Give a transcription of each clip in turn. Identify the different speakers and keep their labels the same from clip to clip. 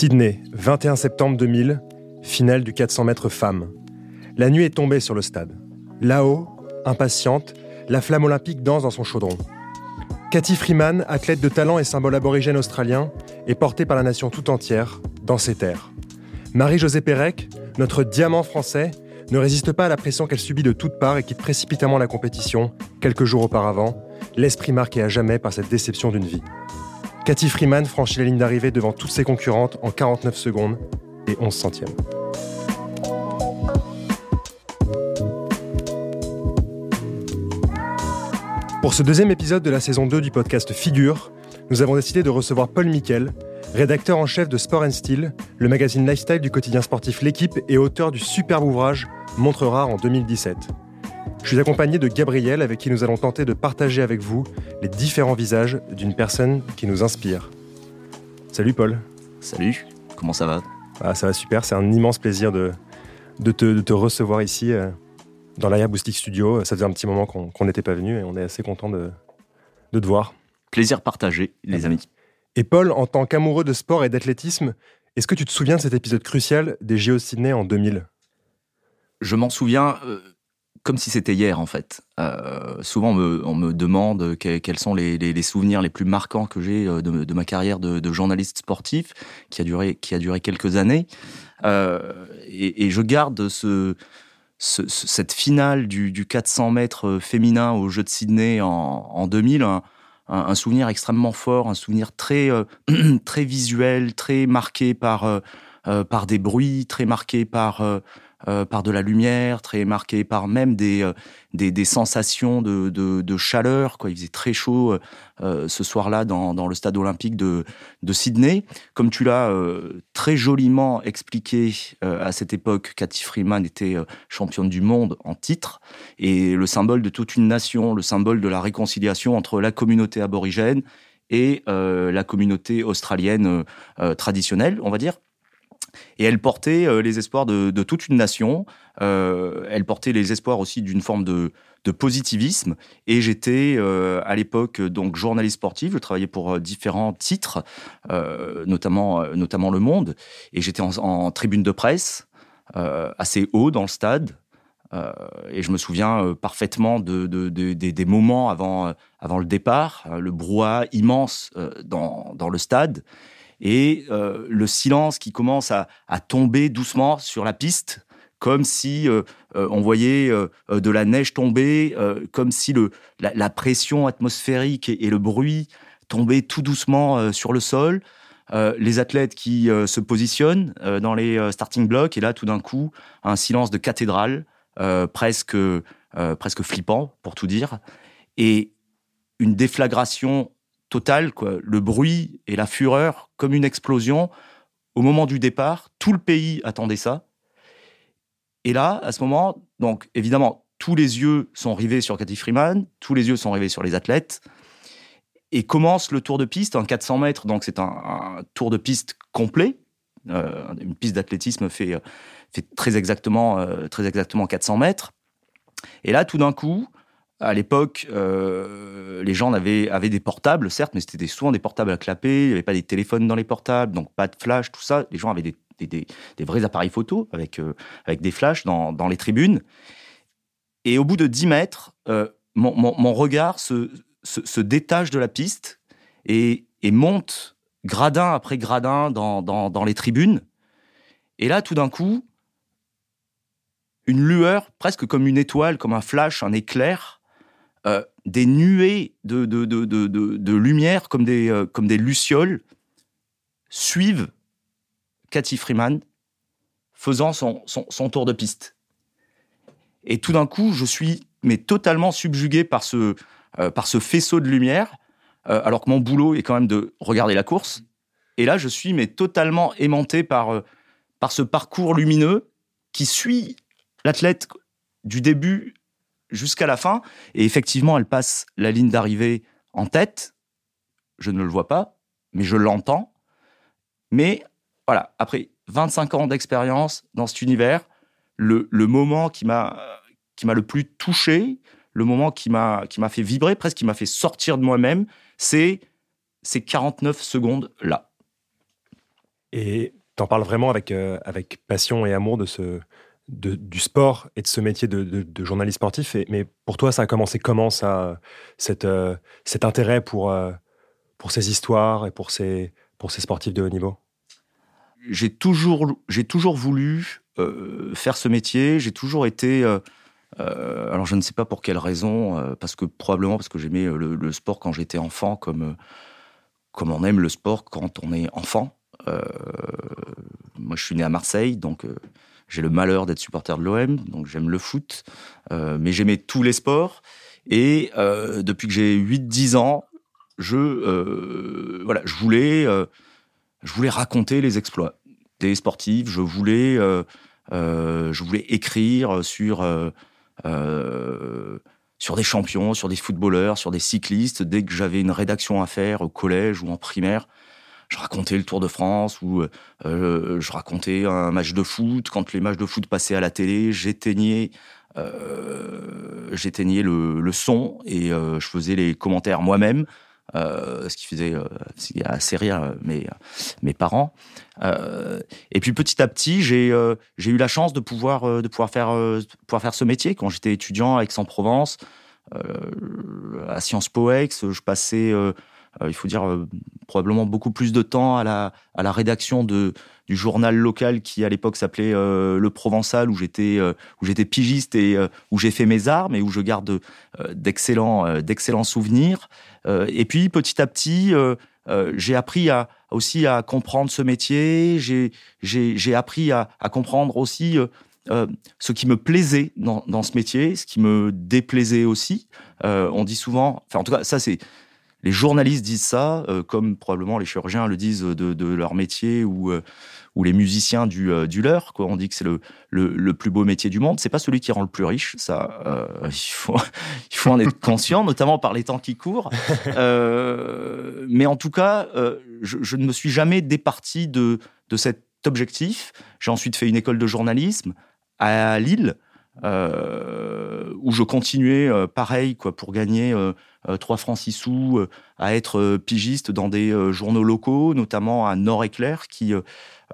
Speaker 1: Sydney, 21 septembre 2000, finale du 400 mètres femmes. La nuit est tombée sur le stade. Là-haut, impatiente, la flamme olympique danse dans son chaudron. Cathy Freeman, athlète de talent et symbole aborigène australien, est portée par la nation tout entière dans ses terres. Marie-Josée Pérec, notre diamant français, ne résiste pas à la pression qu'elle subit de toutes parts et quitte précipitamment la compétition, quelques jours auparavant, l'esprit marqué à jamais par cette déception d'une vie. Cathy Freeman franchit la ligne d'arrivée devant toutes ses concurrentes en 49 secondes et 11 centièmes. Pour ce deuxième épisode de la saison 2 du podcast Figure, nous avons décidé de recevoir Paul Miquel, rédacteur en chef de Sport and Style, le magazine lifestyle du quotidien sportif L'équipe et auteur du superbe ouvrage Montre rare en 2017. Je suis accompagné de Gabriel avec qui nous allons tenter de partager avec vous les différents visages d'une personne qui nous inspire. Salut Paul.
Speaker 2: Salut, comment ça va?
Speaker 1: Ah, Ça va super, c'est un immense plaisir de, de, te, recevoir ici euh, dans Boostic Studio. Ça faisait un petit moment qu'on n'était pas venu et on est assez content de, de te voir.
Speaker 2: Plaisir partagé, les amis.
Speaker 1: Et Paul, en tant qu'amoureux de sport et d'athlétisme, est-ce que tu te souviens de cet épisode crucial des JO Sydney en 2000
Speaker 2: Je m'en souviens euh, comme si c'était hier en fait. Euh, souvent on me, demande quels sont les, souvenirs les plus marquants que j'ai euh, de, ma carrière de, journaliste sportif qui a duré, qui a duré quelques années. et, je garde ce, cette finale du, 400 mètres féminin au Jeux de Sydney en, en 2000 un, souvenir extrêmement fort, un souvenir très, euh, très visuel, très marqué par, euh, euh, par des bruits, très marqué par euh, par de la lumière, très marqué par même des, euh, des, sensations de, de, de, chaleur. Quoi. Il faisait très chaud euh, ce soir-là dans, dans, le stade olympique de, de Sydney. Comme tu l'as très joliment expliqué à cette époque, Cathy Freeman était championne du monde en titre et le symbole de toute une nation, le symbole de la réconciliation entre la communauté aborigène et la communauté australienne traditionnelle, on va dire. Et elle portait euh, les espoirs de, toute une nation. Euh, elle portait les espoirs aussi d'une forme de, positivisme. Et j'étais euh, à l'époque donc journaliste sportif. Je travaillais pour différents titres, notamment notamment Le Monde. Et j'étais en, tribune de presse, assez haut dans le stade. et je me souviens parfaitement de, des moments avant, avant le départ, le brouhaha immense dans, dans le stade et euh, le silence qui commence à, tomber doucement sur la piste, comme si euh, euh, on voyait de la neige tomber, comme si la, pression atmosphérique et, le bruit tombaient tout doucement sur le sol. les athlètes qui se positionnent dans les starting blocks, et là, tout d'un coup, un silence de cathédrale, presque, presque flippant, pour tout dire, et une déflagration total, quoi. Le bruit et la fureur, comme une explosion. Au moment du départ, tout le pays attendait ça. Et là, à ce moment, donc évidemment, tous les yeux sont rivés sur Cathy Freeman, tous les yeux sont rivés sur les athlètes. Et commence le tour de piste, en 400 mètres, donc c'est un, tour de piste complet. Euh, une piste d'athlétisme fait, fait très, exactement, euh, très exactement 400 mètres. Et là, tout d'un coup, à l'époque, euh, les gens avaient, avaient, des portables, certes, mais c'était souvent des portables à clapper. Il n'y avait pas des téléphones dans les portables, donc pas de flash, tout ça. Les gens avaient des, des, vrais appareils photo avec, euh, avec des flashs dans, dans, les tribunes. Et au bout de 10 mètres, euh, mon, mon, regard se, se, détache de la piste et, et, monte gradin après gradin dans, dans, dans les tribunes. Et là, tout d'un coup, une lueur, presque comme une étoile, comme un flash, un éclair, euh, des nuées de, de, de, de, lumière comme des, euh, comme des lucioles suivent Cathy Freeman faisant son, son, tour de piste. Et tout d'un coup, je suis mais totalement subjugué par ce, euh, par ce faisceau de lumière, alors que mon boulot est quand même de regarder la course. Et là, je suis mais totalement aimanté par, par ce parcours lumineux qui suit l'athlète du début jusqu'à la fin. Et effectivement, elle passe la ligne d'arrivée en tête. Je ne le vois pas, mais je l'entends. Mais voilà, après 25 ans d'expérience dans cet univers, le, moment qui m'a qui m'a le plus touché, le moment qui m'a qui m'a fait vibrer, presque qui m'a fait sortir de moi-même, c'est ces 49 secondes là.
Speaker 1: Et tu en parles vraiment avec, avec passion et amour de ce, du sport et de ce métier de, journaliste sportif. mais pour toi, ça a commencé comment ça, cet intérêt pour, pour ces histoires et pour ces, pour ces sportifs de haut niveau?
Speaker 2: J'ai toujours, toujours voulu faire ce métier. J'ai toujours été euh, alors je ne sais pas pour quelle raison, euh, parce que probablement parce que j'aimais euh, le, sport quand j'étais enfant, comme, comme on aime le sport quand on est enfant. moi je suis né à Marseille, donc j'ai le malheur d'être supporter de l'OM, donc j'aime le foot, mais j'aimais tous les sports. Et depuis que j'ai 8-10 ans, je, voilà, je, voulais, je voulais raconter les exploits des sportifs, je voulais, je voulais écrire sur euh, sur des champions, sur des footballeurs, sur des cyclistes. Dès que j'avais une rédaction à faire au collège ou en primaire, je racontais le Tour de France ou euh, je racontais un match de foot. Quand les matchs de foot passaient à la télé, j'éteignais euh, j'éteignais le, le, son et je faisais les commentaires moi-même. Euh, ce qui faisait euh, assez rire euh, mes, mes parents. et puis petit à petit, j'ai j'ai eu la chance de pouvoir, de pouvoir, faire, pouvoir faire ce métier. Quand j'étais étudiant à Aix-en-Provence, à Sciences Po Aix, je passais il faut dire probablement beaucoup plus de temps à la, à la rédaction de, du journal local qui à l'époque s'appelait Le Provençal où j'étais où j'étais pigiste et où j'ai fait mes armes et où je garde d'excellents d'excellents souvenirs. Euh, et puis petit à petit, euh, euh, j'ai appris à, aussi à comprendre ce métier. J'ai appris à, à, comprendre aussi ce qui me plaisait dans, dans, ce métier, ce qui me déplaisait aussi. on dit souvent, enfin en tout cas ça c'est les journalistes disent ça, comme probablement les chirurgiens le disent de, de leur métier ou ou les musiciens du, euh, du leur. Quoi. On dit que c'est le, le, plus beau métier du monde. C'est pas celui qui rend le plus riche. Ça, euh, il, faut, il faut en être conscient, notamment par les temps qui courent. Euh, mais en tout cas, je, je, ne me suis jamais départi de, de cet objectif. J'ai ensuite fait une école de journalisme à Lille. Euh, où je continuais euh, pareil quoi pour gagner euh, 3 francs 6 sous à être pigiste dans des journaux locaux, notamment à Nord Éclair qui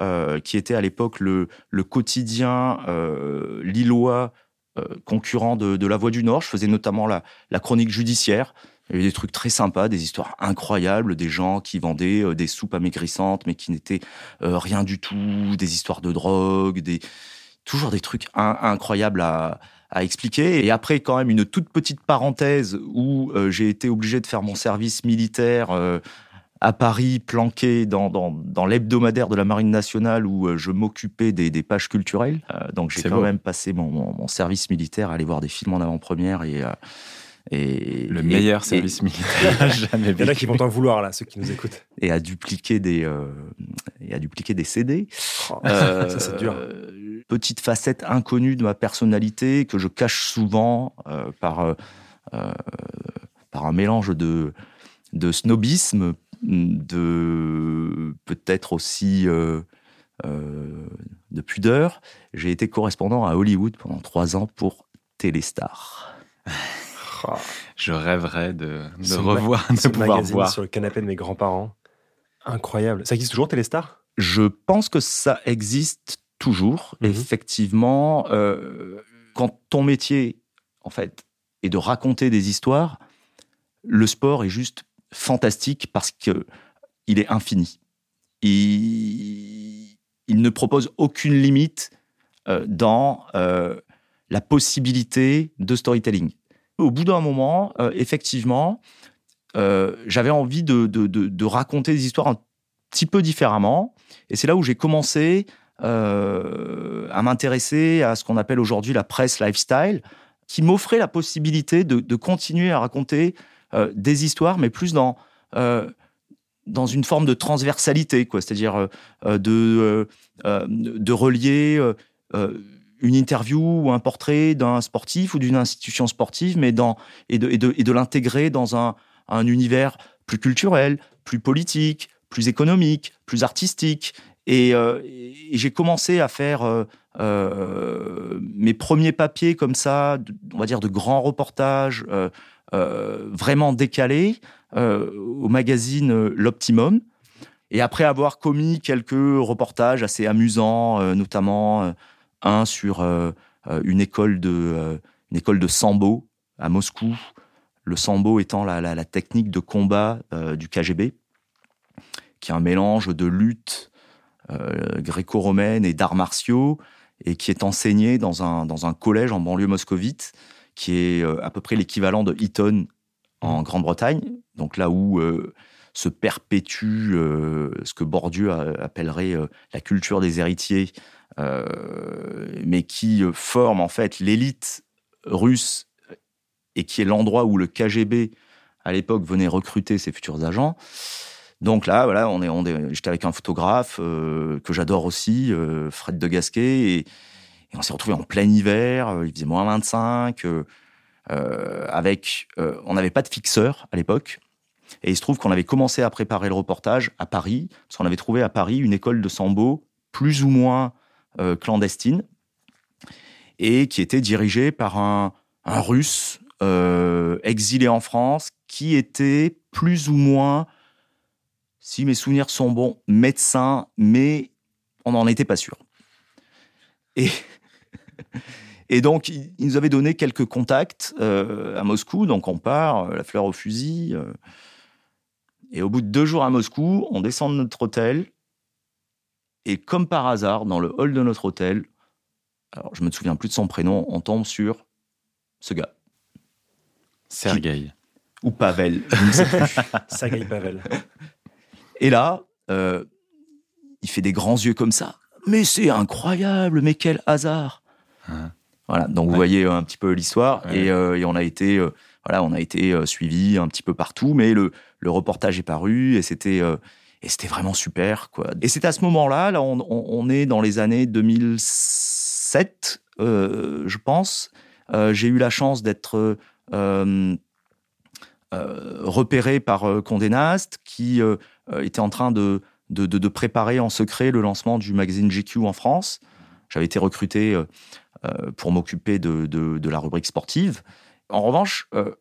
Speaker 2: euh, qui était à l'époque le, le, quotidien euh, lillois euh, concurrent de, de, La Voix du Nord. Je faisais notamment la, la chronique judiciaire. Il y avait des trucs très sympas, des histoires incroyables, des gens qui vendaient des soupes amaigrissantes, mais qui n'étaient rien du tout, des histoires de drogue, des toujours des trucs incroyables à, à, expliquer. Et après, quand même, une toute petite parenthèse où j'ai été obligé de faire mon service militaire à Paris, planqué dans, dans, dans l'hebdomadaire de la Marine nationale où euh, je m'occupais des, des, pages culturelles. Euh, donc j'ai quand même passé mon, mon, service militaire à aller voir des films en avant-première et, euh,
Speaker 3: et le meilleur service militaire
Speaker 1: jamais. Il y en a qui vont en vouloir là, ceux qui nous écoutent.
Speaker 2: Et à dupliquer des et à dupliquer des CD.
Speaker 1: Oh, ça c'est dur.
Speaker 2: Petite facette inconnue de ma personnalité que je cache souvent par par un mélange de de snobisme de peut-être aussi euh, euh, de pudeur. J'ai été correspondant à Hollywood pendant trois ans pour Téléstar.
Speaker 3: Oh, je rêverais de, revoir, de pouvoir voir.
Speaker 1: sur le canapé de mes grands-parents. Incroyable. Ça existe toujours Téléstar?
Speaker 2: Je pense que ça existe toujours. Mhm. Effectivement, euh, quand ton métier, en fait, est de raconter des histoires, le sport est juste fantastique parce que il est infini. Il, il ne propose aucune limite euh, dans euh, la possibilité de storytelling. Au bout d'un moment, effectivement, j'avais envie de, de, de, raconter des histoires un petit peu différemment. Et c'est là où j'ai commencé à m'intéresser à ce qu'on appelle aujourd'hui la presse lifestyle, qui m'offrait la possibilité de, continuer à raconter euh, des histoires, mais plus dans euh, dans une forme de transversalité. C'est-à-dire euh, de de relier une interview ou un portrait d'un sportif ou d'une institution sportive, mais dans et de, et de, et de l'intégrer dans un, un univers plus culturel, plus politique, plus économique, plus artistique. Et, et j'ai commencé à faire euh, mes premiers papiers comme ça, on va dire de grands reportages, euh, vraiment décalé euh, au magazine L'Optimum. et après avoir commis quelques reportages assez amusants, notamment un sur une école de une école de sambo à Moscou, le sambo étant la, technique de combat du KGB, qui est un mélange de lutte gréco-romaine et d'arts martiaux, et qui est enseigné dans un, dans un collège en banlieue moscovite, qui est à peu près l'équivalent de Eton en Grande-Bretagne, donc là où euh, se perpétue euh, ce que Bourdieu appellerait euh, la culture des héritiers, mais qui forme en fait l'élite russe et qui est l'endroit où le KGB à l'époque venait recruter ses futurs agents. Donc là, voilà, on est, j'étais avec un photographe que j'adore aussi, Fred de Gasquet, et, on s'est retrouvé en plein hiver. il faisait moins 25. Euh, avec, euh, on n'avait pas de fixeur à l'époque. Et il se trouve qu'on avait commencé à préparer le reportage à Paris, parce qu'on avait trouvé à Paris une école de sambo plus ou moins euh, clandestine, et qui était dirigée par un Russe exilé en France, qui était plus ou moins, si mes souvenirs sont bons, médecin, mais on n'en était pas sûr. Et Et donc, il, nous avait donné quelques contacts euh, à Moscou. Donc, on part, euh, la fleur au fusil. Euh. et au bout de deux jours à Moscou, on descend de notre hôtel. Et comme par hasard, dans le hall de notre hôtel, alors je me souviens plus de son prénom, on tombe sur ce gars.
Speaker 3: Sergueï.
Speaker 2: Ou Pavel.
Speaker 1: Sergueï Pavel.
Speaker 2: Et là, il fait des grands yeux comme ça. Mais c'est incroyable, mais quel hasard. Hein. Voilà, donc vous voyez un petit peu l'histoire euh, et, on a été euh, voilà, on a été euh, suivi un petit peu partout, mais le, le reportage est paru et c'était et c'était vraiment super quoi. Et c'est à ce moment-là, là, on, on, est dans les années 2007, je pense. J'ai eu la chance d'être repéré par Condé Nast, qui était en train de de, de, de, préparer en secret le lancement du magazine GQ en France. J'avais été recruté euh, pour m'occuper de, de, la rubrique sportive. En revanche, euh,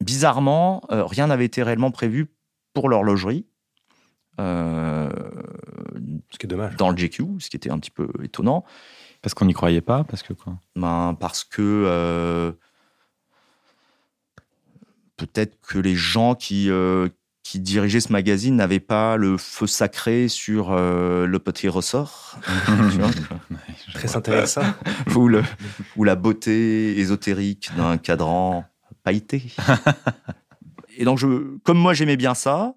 Speaker 2: bizarrement, euh, rien n'avait été réellement prévu pour l'horlogerie.
Speaker 1: ce qui est dommage.
Speaker 2: Dans le GQ, ce qui était un petit peu étonnant.
Speaker 3: Parce qu'on n'y croyait pas Parce que quoi?
Speaker 2: Ben, Parce que peut-être que les gens qui, qui dirigeait ce magazine n'avait pas le feu sacré sur euh, le petit ressort.
Speaker 1: Très intéressant.
Speaker 2: ou, le, ou la beauté ésotérique d'un cadran pailleté. Et donc, je, comme moi j'aimais bien ça,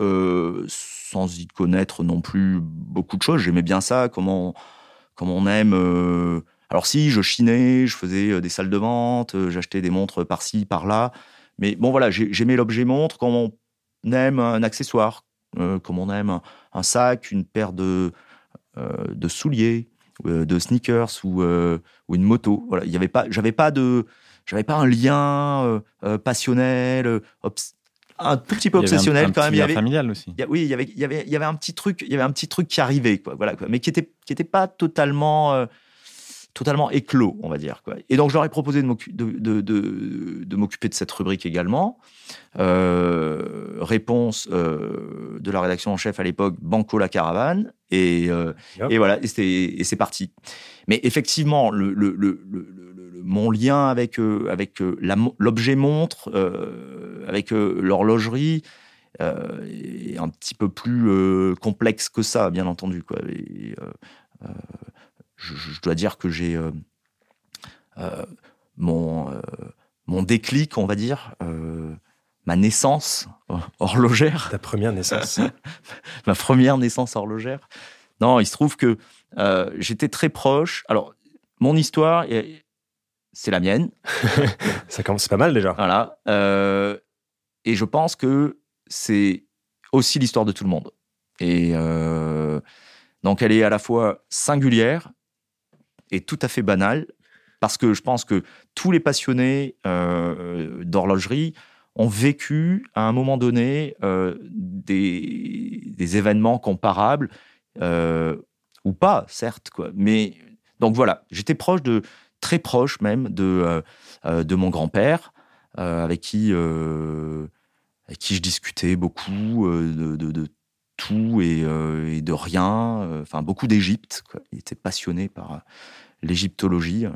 Speaker 2: euh, sans y connaître non plus beaucoup de choses, j'aimais bien ça, comment, comment on aime. Euh, alors si, je chinais, je faisais des salles de vente, j'achetais des montres par-ci, par-là. Mais bon, voilà, j'aimais l'objet montre comme on aime un accessoire, euh, comme on aime un, sac, une paire de, euh, de souliers, euh, de sneakers ou, ou une moto. Voilà, il y avait pas, j'avais pas de, j'avais pas un lien passionnel, un tout petit peu obsessionnel quand même.
Speaker 3: Il y avait familial aussi.
Speaker 2: oui, il y avait, il y avait, il y avait un petit truc, il y avait un petit truc qui arrivait, quoi. Voilà, quoi, mais qui était, qui était pas totalement totalement éclos, on va dire. Quoi. Et donc, je leur ai proposé de m'occuper de, de, de, cette rubrique également. Euh, réponse euh, de la rédaction en chef à l'époque, Banco la caravane. Et, euh, et voilà, et c'est parti. Mais effectivement, le, le, le, mon lien avec, avec l'objet montre, avec l'horlogerie, est un petit peu plus complexe que ça, bien entendu. Quoi. Et, je, dois dire que j'ai euh, euh, mon, euh, mon déclic, on va dire, ma naissance horlogère.
Speaker 1: Ta première naissance.
Speaker 2: ma première naissance horlogère. Non, il se trouve que j'étais très proche. Alors, mon histoire, c'est la mienne.
Speaker 1: Ça commence pas mal déjà.
Speaker 2: Voilà. et je pense que c'est aussi l'histoire de tout le monde. Et donc, elle est à la fois singulière est tout à fait banal parce que je pense que tous les passionnés euh, d'horlogerie ont vécu à un moment donné euh, des, événements comparables euh, ou pas, certes, quoi. Mais donc voilà, j'étais proche de très proche même de de mon grand-père avec qui avec qui je discutais beaucoup de, tout et, de rien. Enfin, beaucoup d'Égypte. Il était passionné par l'égyptologie.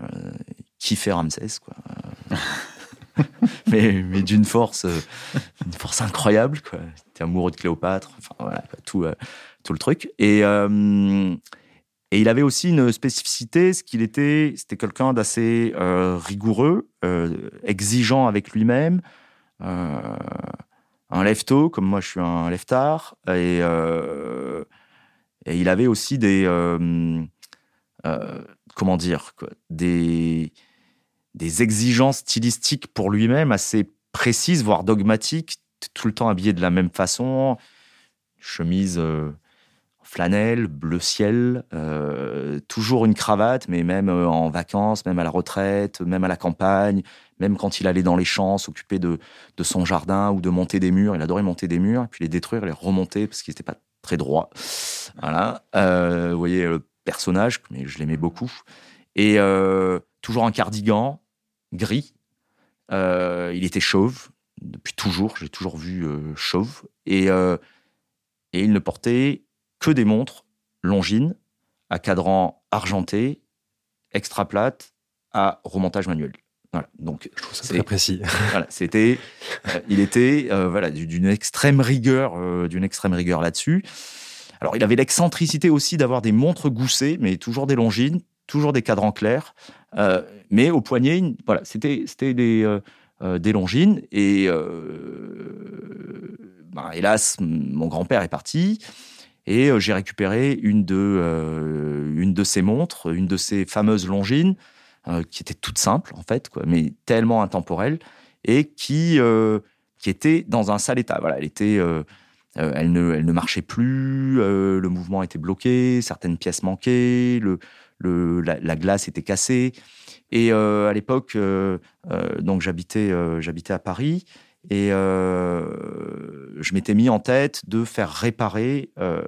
Speaker 2: qui fait Ramsès, quoi. mais, d'une force, une force incroyable, quoi. Était amoureux de Cléopâtre. Enfin, voilà, tout, tout le truc. Et, il avait aussi une spécificité, ce qu'il était, c'était quelqu'un d'assez euh, rigoureux, euh, exigeant avec lui-même, euh, un lève-tôt, comme moi je suis un lève-tard, et, et, il avait aussi des, comment dire, des, des exigences stylistiques pour lui-même assez précises, voire dogmatiques, tout le temps habillé de la même façon, chemise flanelle, bleu ciel, euh, toujours une cravate, mais même euh, en vacances, même à la retraite, même à la campagne, même quand il allait dans les champs, s'occuper de, son jardin ou de monter des murs. Il adorait monter des murs, puis les détruire, les remonter parce qu'ils n'étaient pas très droits. Voilà. Euh, vous voyez le personnage, mais je l'aimais beaucoup. Et toujours un cardigan gris. il était chauve depuis toujours. J'ai toujours vu chauve. Et, et il ne portait que des montres Longines à cadran argenté, extra plate, à remontage manuel. Voilà. Donc,
Speaker 1: je trouve ça très précis.
Speaker 2: Voilà, c'était, euh, il était euh, voilà d'une extrême rigueur, euh, d'une extrême rigueur là-dessus. Alors, il avait l'excentricité aussi d'avoir des montres goussées, mais toujours des Longines, toujours des cadrans clairs, mais au poignet, voilà, c'était c'était des des Longines et ben, hélas, mon grand-père est parti. Et j'ai récupéré une de, une de ces montres, une de ces fameuses Longines, euh, qui était toute simple en fait, mais tellement intemporelle, et qui, qui était dans un sale état. Voilà, elle était... elle, ne, elle ne marchait plus, le mouvement était bloqué, certaines pièces manquaient, le, la, glace était cassée. Et à l'époque, donc j'habitais, j'habitais à Paris et euh, je m'étais mis en tête de faire réparer euh,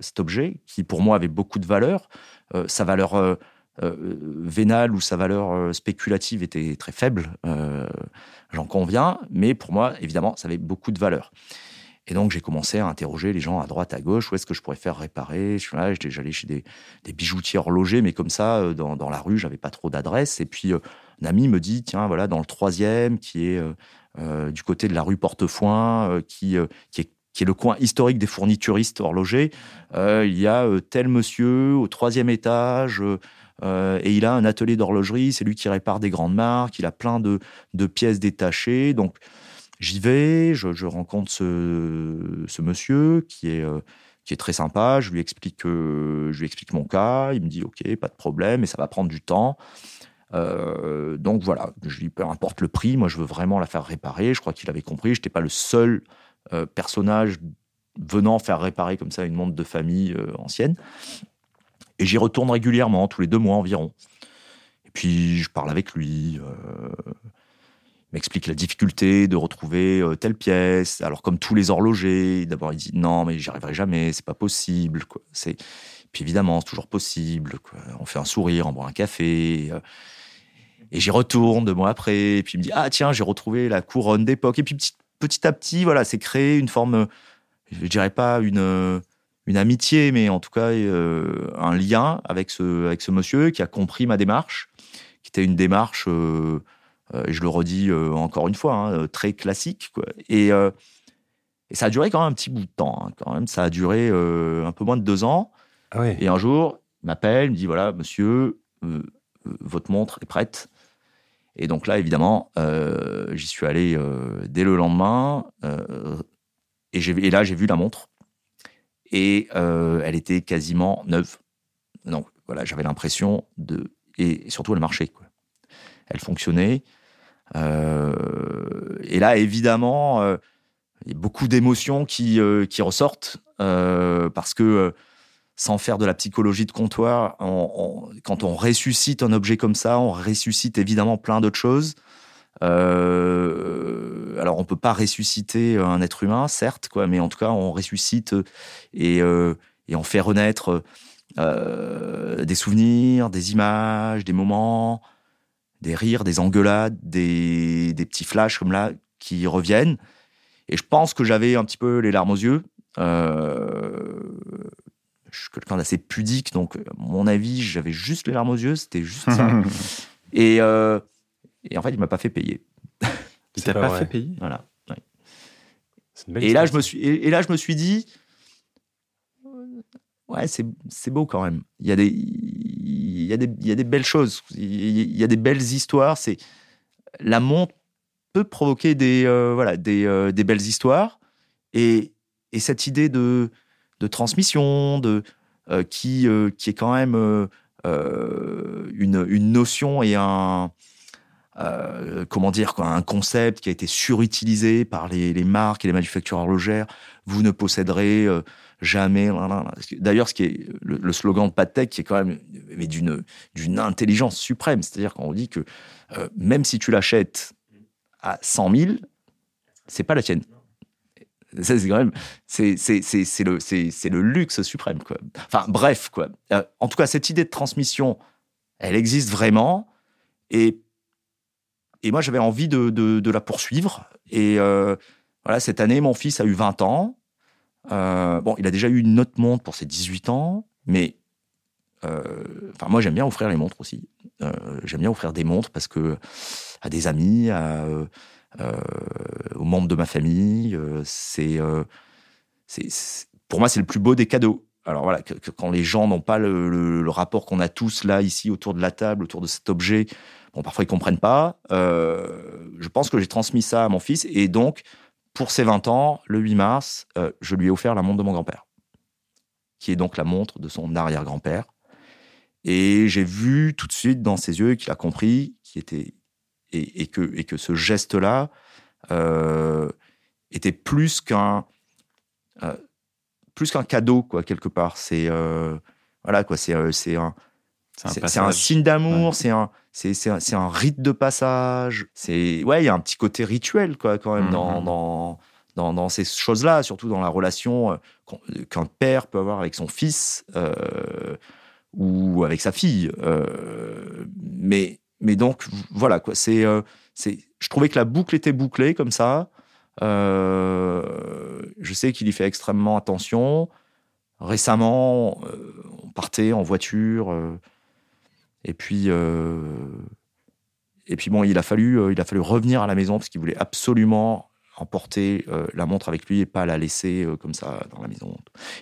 Speaker 2: cet objet qui, pour moi, avait beaucoup de valeur. Euh, sa valeur vénale ou sa valeur spéculative était très faible, j'en conviens, mais pour moi, évidemment, ça avait beaucoup de valeur. Et donc, j'ai commencé à interroger les gens à droite, à gauche, où est-ce que je pourrais faire réparer. J'allais chez des, bijoutiers horlogers, mais comme ça, dans, la rue, j'avais pas trop d'adresse. Et puis, un ami me dit, tiens, voilà, dans le troisième, qui est euh, du côté de la rue Portefoin, euh, qui, euh, qui est qui est le coin historique des fournituristes horlogers, il y a tel monsieur au troisième étage, et il a un atelier d'horlogerie, c'est lui qui répare des grandes marques, il a plein de, pièces détachées. Donc j'y vais, je, rencontre ce, monsieur qui est, est très sympa, je lui, explique, je lui explique mon cas, il me dit ok, pas de problème, mais ça va prendre du temps. Euh, donc voilà, je lui peu importe le prix, moi je veux vraiment la faire réparer. Je crois qu'il avait compris, je n'étais pas le seul euh, personnage venant faire réparer comme ça une montre de famille euh, ancienne. Et j'y retourne régulièrement, tous les deux mois environ. Et puis je parle avec lui, il m'explique la difficulté de retrouver telle pièce. Alors comme tous les horlogers, d'abord il dit non mais j'y arriverai jamais, c'est pas possible. C'est puis évidemment c'est toujours possible. On fait un sourire, on boit un café. Et j'y retourne deux mois après, et puis il me dit Ah, tiens, j'ai retrouvé la couronne d'époque. Et puis petit, petit à petit, voilà, c'est créé une forme, je dirais pas une, une amitié, mais en tout cas euh, un lien avec ce, avec ce monsieur qui a compris ma démarche, qui était une démarche, euh, euh, et je le redis encore une fois, hein, très classique. Quoi. Et, et, ça a duré quand même un petit bout de temps. Hein, quand même, ça a duré un peu moins de deux ans.
Speaker 1: Ah
Speaker 2: et un jour, il m'appelle, il me dit Voilà, monsieur, votre montre est prête. Et donc là, évidemment, j'y suis allé dès le lendemain. Et, et, là, j'ai vu la montre. Et elle était quasiment neuve. Donc voilà, j'avais l'impression de. Et surtout, elle marchait. Elle fonctionnait. et là, évidemment, il y a beaucoup d'émotions qui, qui ressortent. parce que sans faire de la psychologie de comptoir, quand on ressuscite un objet comme ça, on ressuscite évidemment plein d'autres choses. Euh, alors on peut pas ressusciter un être humain, certes, quoi, mais en tout cas on ressuscite et, euh, et on fait renaître euh, des souvenirs, des images, des moments, des rires, des engueulades, des, des petits flashs comme là qui reviennent. et je pense que j'avais un petit peu les larmes aux yeux. Euh, je suis quelqu'un d'assez pudique, donc à mon avis, j'avais juste les larmes aux yeux, c'était juste ça. et, euh, et en fait, il m'a pas fait payer.
Speaker 3: Il t'a pas, fait payer?
Speaker 2: Voilà. Et là, je me suis, et, là, je me suis dit, ouais, c'est beau quand même. Il y a des, il y a des, il y a des belles choses. Il y a des belles histoires. C'est la montre peut provoquer des, euh, voilà, des, euh, des, belles histoires. Et, et cette idée de, de transmission, de, euh, qui, qui est quand même une, une notion et un, comment dire, un concept qui a été surutilisé par les, marques et les manufactures horlogères. Vous ne posséderez jamais. D'ailleurs, ce qui est le, slogan de Patek, qui est quand même d'une d'une intelligence suprême, c'est-à-dire qu'on dit que même si tu l'achètes à 100 000, c'est pas la tienne. c'est quand même, c'est, le, c'est, le luxe suprême, quoi. Enfin, bref, quoi. Euh, en tout cas, cette idée de transmission, elle existe vraiment. Et, et moi, j'avais envie de, de, la poursuivre. Et euh, voilà, cette année, mon fils a eu 20 ans. Euh, bon, il a déjà eu une autre montre pour ses 18 ans, mais enfin, moi, j'aime bien offrir les montres aussi. j'aime bien offrir des montres parce que à des amis, euh, euh, aux membres de ma famille. Euh, c'est, pour moi, c'est le plus beau des cadeaux. Alors voilà, que, quand les gens n'ont pas le, rapport qu'on a tous là, ici, autour de la table, autour de cet objet, bon, parfois ils comprennent pas. je pense que j'ai transmis ça à mon fils. Et donc, pour ses 20 ans, le 8 mars, je lui ai offert la montre de mon grand-père, qui est donc la montre de son arrière-grand-père. Et j'ai vu tout de suite dans ses yeux qu'il a compris qu'il était et, que, et que ce geste-là euh, était plus qu'un euh, plus qu'un cadeau quoi quelque part. C'est euh, voilà quoi, c'est c'est un c'est un, signe d'amour, c'est un, c'est un, rite de passage. C'est ouais, il y a un petit côté rituel quoi quand même dans, mmh, mmh. dans, dans, dans ces choses-là, surtout dans la relation qu'un père peut avoir avec son fils ou avec sa fille. mais mais donc voilà quoi. C'est, euh, c'est, je trouvais que la boucle était bouclée comme ça. Euh, je sais qu'il y fait extrêmement attention. Récemment, euh, on partait en voiture et puis et puis bon, il a fallu il a fallu revenir à la maison parce qu'il voulait absolument emporter la montre avec lui et pas la laisser comme ça dans la maison.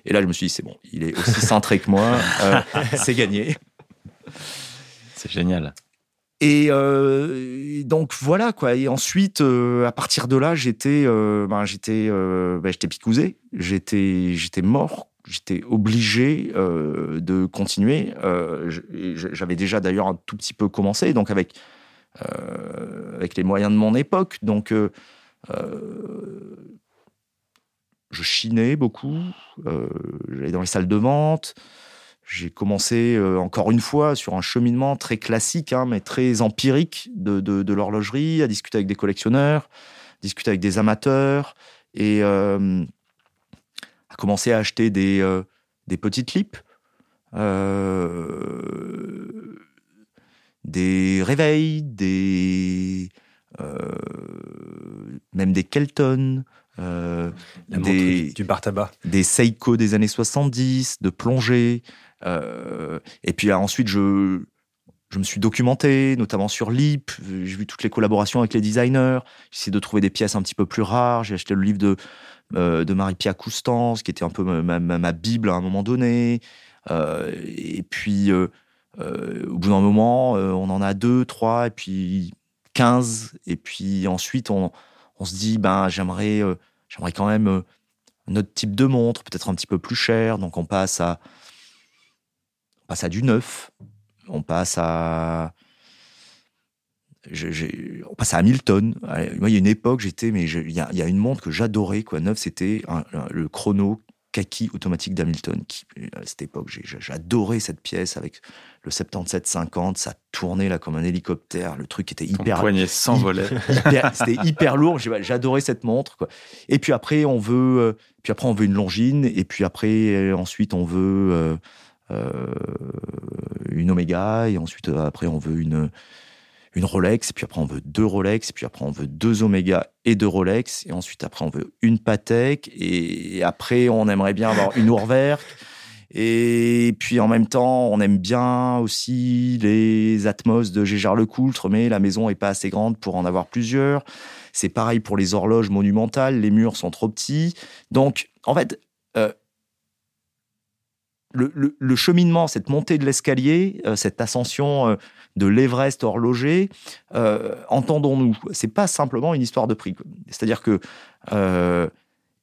Speaker 2: Et là, je me suis dit c'est bon, il est aussi cintré que moi, c'est gagné.
Speaker 3: C'est génial.
Speaker 2: Et donc voilà quoi. Et ensuite, à partir de là, j'étais, ben, j'étais, ben, j'étais picousé, j'étais, j'étais mort, j'étais obligé de continuer. J'avais déjà d'ailleurs un tout petit peu commencé, donc avec avec les moyens de mon époque. Donc je chinais beaucoup, j'allais dans les salles de vente. J'ai commencé euh, encore une fois sur un cheminement très classique, hein, mais très empirique de, de, l'horlogerie, à discuter avec des collectionneurs, discuter avec des amateurs, et euh, à acheter des, euh, des petites lipes, des réveils, des même des Kelton,
Speaker 1: des, du bar tabac.
Speaker 2: Des Seiko des années 70, de plongée. Euh, et puis ensuite, je, je me suis documenté, notamment sur LIP. J'ai vu toutes les collaborations avec les designers. J'ai essayé de trouver des pièces un petit peu plus rares. J'ai acheté le livre de, euh, de Marie-Pia Coustance, qui était un peu ma, ma, bible à un moment donné. Euh, et puis, au bout d'un moment, on en a deux, trois, et puis 15. Et puis ensuite, on, on se dit, ben, j'aimerais, j'aimerais quand même un autre type de montre, peut-être un petit peu plus cher. Donc on passe à on passe à du neuf, on passe à on passe à Hamilton. Moi, il y a une époque, j'étais, mais il y, a une montre que j'adorais, quoi. Neuf, c'était le chrono kaki automatique d'Hamilton. À cette époque, j'adorais cette pièce avec le 7750, ça tournait là comme un hélicoptère. Le truc était hyper.
Speaker 3: poignet sans volet.
Speaker 2: C'était hyper lourd. J'adorais cette montre. Quoi. Et puis après, on veut, euh, puis après, on veut une longine. Et puis après, euh, ensuite, on veut. Euh, euh, une Oméga, et ensuite, euh, après, on veut une, une Rolex, puis après on veut deux Rolex, puis après on veut deux Omega et deux Rolex, et ensuite après on veut une Patek, et après on aimerait bien avoir une Urwerk, et puis en même temps on aime bien aussi les Atmos de Gégard Lecoultre, mais la maison est pas assez grande pour en avoir plusieurs. C'est pareil pour les horloges monumentales, les murs sont trop petits. Donc en fait, euh, le, cheminement, cette montée de l'escalier, euh, cette ascension euh, de l'Everest horloger, euh, entendons-nous, c'est pas simplement une histoire de prix. C'est-à-dire que,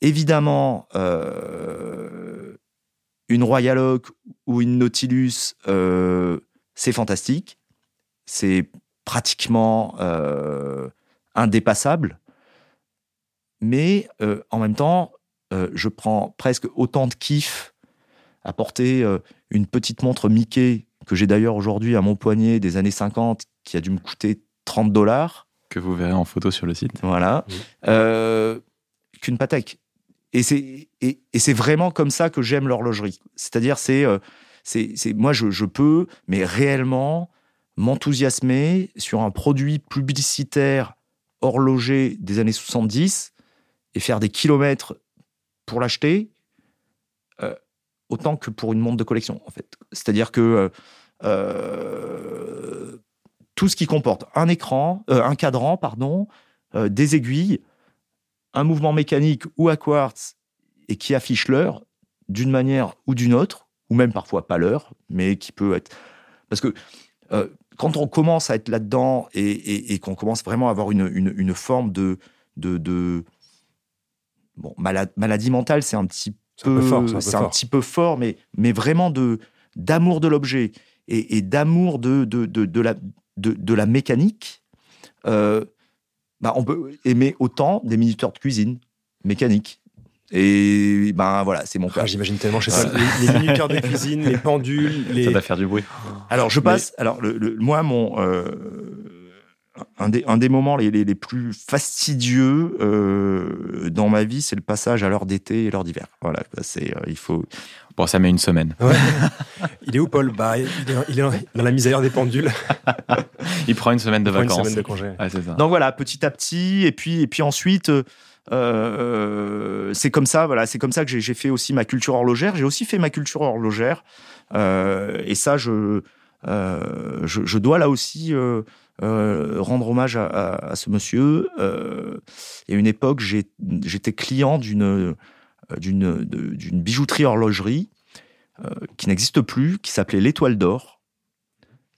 Speaker 2: évidemment, une Royal Oak ou une Nautilus, c'est fantastique, c'est pratiquement indépassable, mais en même temps, je prends presque autant de kiff à porter euh, une petite montre Mickey, que j'ai d'ailleurs aujourd'hui à mon poignet des années 50, qui a dû me coûter 30 dollars.
Speaker 3: Que vous verrez en photo sur le site.
Speaker 2: Voilà. Euh, qu'une Patek. Et c'est, et, c'est vraiment comme ça que j'aime l'horlogerie. C'est-à-dire, c'est, euh, c'est, moi, je, je peux, mais réellement, m'enthousiasmer sur un produit publicitaire horloger des années 70 et faire des kilomètres pour l'acheter autant que pour une montre de collection, en fait. C'est-à-dire que euh, euh, tout ce qui comporte un écran, euh, un cadran, pardon, des aiguilles, un mouvement mécanique ou à quartz et qui affiche l'heure d'une manière ou d'une autre, ou même parfois pas l'heure, mais qui peut être. Parce que quand on commence à être là-dedans et, qu'on commence vraiment à avoir une, forme de. bon, maladie mentale, c'est un petit c'est un, petit peu fort, mais, mais vraiment de d'amour de l'objet et, d'amour de, de, de, la, de, la mécanique, euh, bah on peut aimer autant des minuteurs de cuisine mécanique. Et ben voilà, c'est mon cas.
Speaker 1: Ah, j'imagine tellement, je sais pas, les, minuteurs de cuisine, les pendules, les...
Speaker 3: Ça va faire du bruit.
Speaker 2: Alors je passe, alors le, moi mon euh, un des, un des moments les, les, plus fastidieux euh, dans ma vie, c'est le passage à l'heure d'été et l'heure d'hiver. Voilà, c'est euh, il faut.
Speaker 3: Bon, ça met une semaine.
Speaker 1: il est où, Paul? Bah, il est, dans la misère des pendules.
Speaker 3: il prend une semaine de vacances.
Speaker 1: Une semaine de congé.
Speaker 2: Donc voilà, petit à petit, et puis et puis ensuite. Euh, c'est comme ça, voilà, c'est comme ça que j'ai fait aussi ma culture horlogère. J'ai aussi fait ma culture horlogère, et ça, je, je, je, dois là aussi euh, rendre hommage à, ce monsieur. Euh, il y a une époque, j'étais client d'une d'une bijouterie horlogerie euh, qui n'existe plus, qui s'appelait l'Étoile d'Or,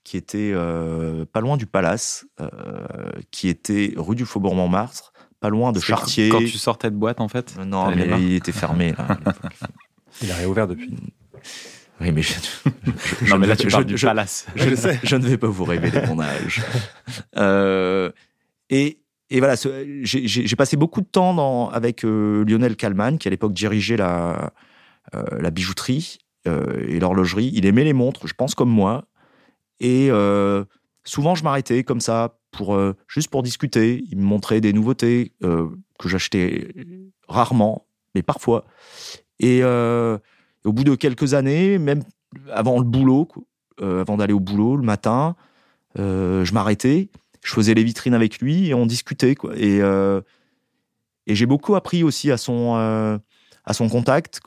Speaker 2: qui était pas loin du Palace, qui était rue du Faubourg Montmartre, pas loin de Chartier.
Speaker 3: Quand tu sortais de boîte, en fait
Speaker 2: Non, mais il était fermé.
Speaker 1: il a réouvert depuis.
Speaker 2: Oui, mais je,
Speaker 3: non, mais là, tu parles du palace.
Speaker 2: Je, sais. je ne vais pas vous révéler mon âge. Euh, et, et, voilà, j'ai passé beaucoup de temps dans, avec euh, Lionel Kalman, qui à l'époque dirigeait la, euh, la bijouterie et l'horlogerie. Il aimait les montres, je pense comme moi. Et souvent, je m'arrêtais comme ça, pour, juste pour discuter. Il me montrait des nouveautés que j'achetais rarement, mais parfois. Et au bout de quelques années, même avant le boulot, euh, avant d'aller au boulot le matin, euh, je m'arrêtais, je faisais les vitrines avec lui et on discutait. Euh, et j'ai beaucoup appris aussi à son, contact.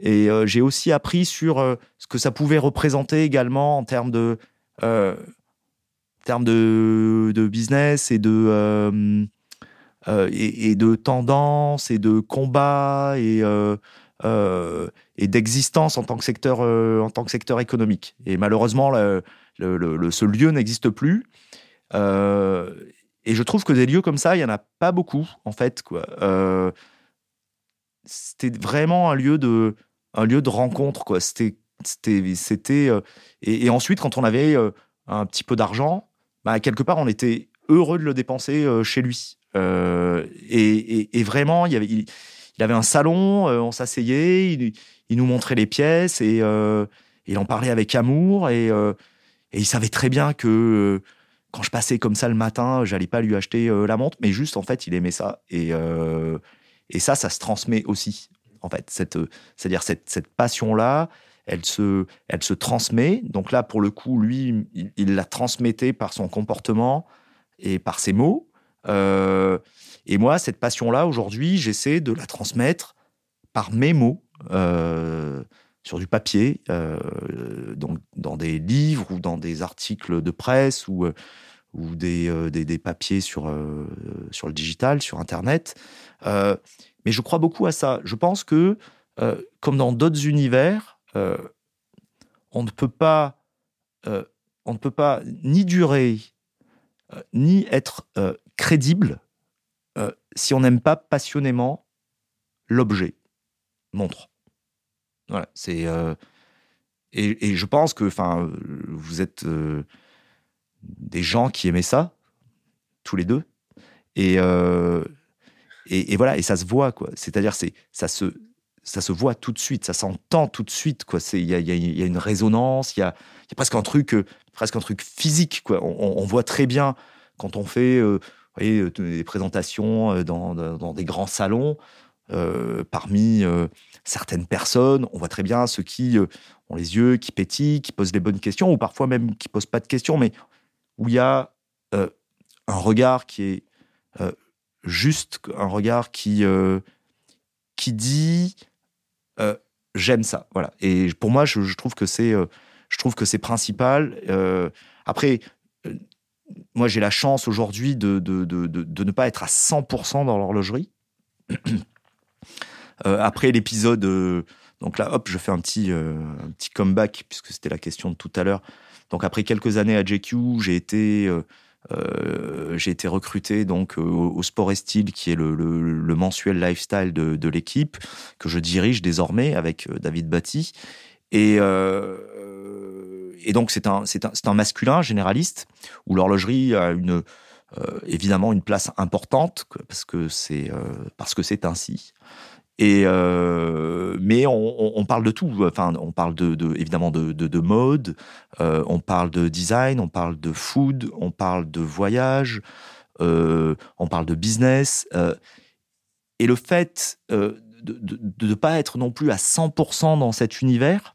Speaker 2: Et j'ai aussi appris sur ce que ça pouvait représenter également en termes de, business et de, et, et, de tendance et de combat et et d'existence en tant que secteur euh, en tant que secteur économique. Et malheureusement, ce lieu n'existe plus. Euh, et je trouve que des lieux comme ça, il y en a pas beaucoup en fait. Quoi. c'était vraiment un lieu de lieu de rencontre. Quoi. C'était c'était c'était et, ensuite quand on avait un petit peu d'argent, bah, quelque part on était heureux de le dépenser chez lui. Et, et, vraiment, il y avait, avait un salon, euh, on s'asseyait, il, nous montrait les pièces et euh, il en parlait avec amour et, euh, il savait très bien que quand je passais comme ça le matin, j'allais pas lui acheter la montre, mais juste en fait, il aimait ça et et ça, ça se transmet aussi en fait. C'est-à-dire cette, cette passion là, elle se, elle se transmet. Donc là, pour le coup, lui, il, la transmettait par son comportement, et par ses mots. Et moi, cette passion-là, aujourd'hui, j'essaie de la transmettre par mes mots sur du papier, donc dans des livres ou dans des articles de presse ou, des, papiers sur, sur le digital, sur Internet. mais je crois beaucoup à ça. Je pense que, comme dans d'autres univers, on ne peut pas, on ne peut pas ni durer ni être crédible si on n'aime pas passionnément l'objet montre. Voilà, c'est et, je pense que, enfin, vous êtes des gens qui aimaient ça, tous les deux, et, et, voilà, et ça se voit quoi. C'est-à-dire, c'est ça se ça se voit tout de suite, ça s'entend tout de suite quoi. C'est il y a, y a, une résonance, il y a, y presque un truc presque un truc physique quoi. On, voit très bien quand on fait vous voyez, des présentations dans, dans, des grands salons. parmi certaines personnes, on voit très bien ceux qui euh, ont les yeux qui pétillent, qui posent les bonnes questions, ou parfois même qui posent pas de questions, mais où il y a euh, un regard qui est euh, juste, un regard qui, qui dit j'aime ça. Voilà. Et pour moi, je, trouve que c'est je trouve que c'est principal. après, moi, j'ai la chance aujourd'hui de, de, de, de, ne pas être à 100% dans l'horlogerie. Euh, après l'épisode, euh, donc là, hop, je fais un petit, euh, un petit comeback, puisque c'était la question de tout à l'heure. Donc après quelques années à JQ, j'ai été, j'ai été recruté donc au, Sport et Style, qui est le, le, mensuel lifestyle de l'équipe, que je dirige désormais avec David Batty. Et, et donc c'est un, c'est un, un, masculin généraliste, où l'horlogerie a une, évidemment une place importante, parce que c'est, parce que c'est ainsi. Et euh, mais on, parle de tout. Enfin, on parle de, de évidemment de, de, de mode, euh, on parle de design, on parle de food, on parle de voyage, euh, on parle de business. Euh, et le fait euh, de ne pas être non plus à 100% dans cet univers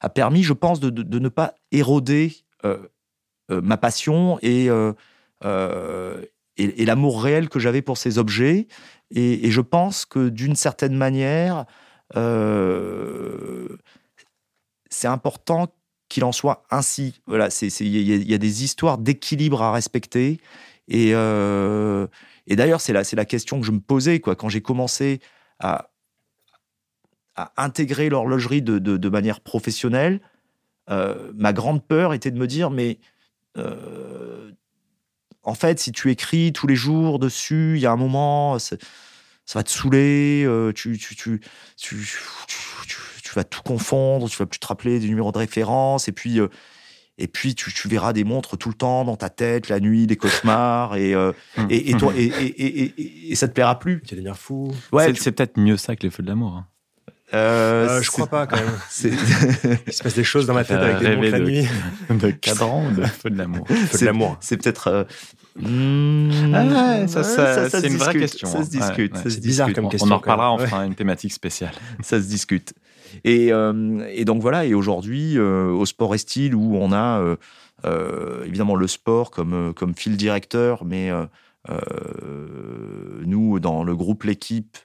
Speaker 2: a permis, je pense, de, ne pas éroder euh, ma passion et, et, et l'amour réel que j'avais pour ces objets et, je pense que d'une certaine manière, euh, c'est important qu'il en soit ainsi. Voilà, il y, a des histoires d'équilibre à respecter. Et, euh, et d'ailleurs, c'est la, la question que je me posais quoi, quand j'ai commencé à, à intégrer l'horlogerie de, de, de, manière professionnelle. Euh, ma grande peur était de me dire, mais en fait, si tu écris tous les jours dessus, il y a un moment, ça va te saouler, euh, tu, tu, tu, tu, vas tout confondre, tu vas plus te rappeler des numéros de référence, et puis, euh, et puis tu, verras des montres tout le temps dans ta tête, la nuit, des cauchemars, et, euh, et, toi, et, et, ça te plaira plus.
Speaker 1: Tu vas devenir fou.
Speaker 3: Ouais, c'est peut-être mieux ça que les feux de l'amour. Hein.
Speaker 1: Euh, je crois pas quand même. Il se passe des choses dans ma tête avec des montres la nuit.
Speaker 3: De cadran ou de feu de l'amour?
Speaker 1: Feu de l'amour.
Speaker 2: C'est peut-être.
Speaker 3: Hmm. ah ça, ça, c'est une vraie question.
Speaker 2: Ça se discute.
Speaker 1: c'est bizarre comme question.
Speaker 3: On en reparlera, on fera une thématique spéciale.
Speaker 2: ça se discute. Et, euh, et donc voilà, et aujourd'hui, euh, au sport et style, où on a euh, évidemment le sport comme, comme fil directeur, mais nous, dans le groupe L'équipe,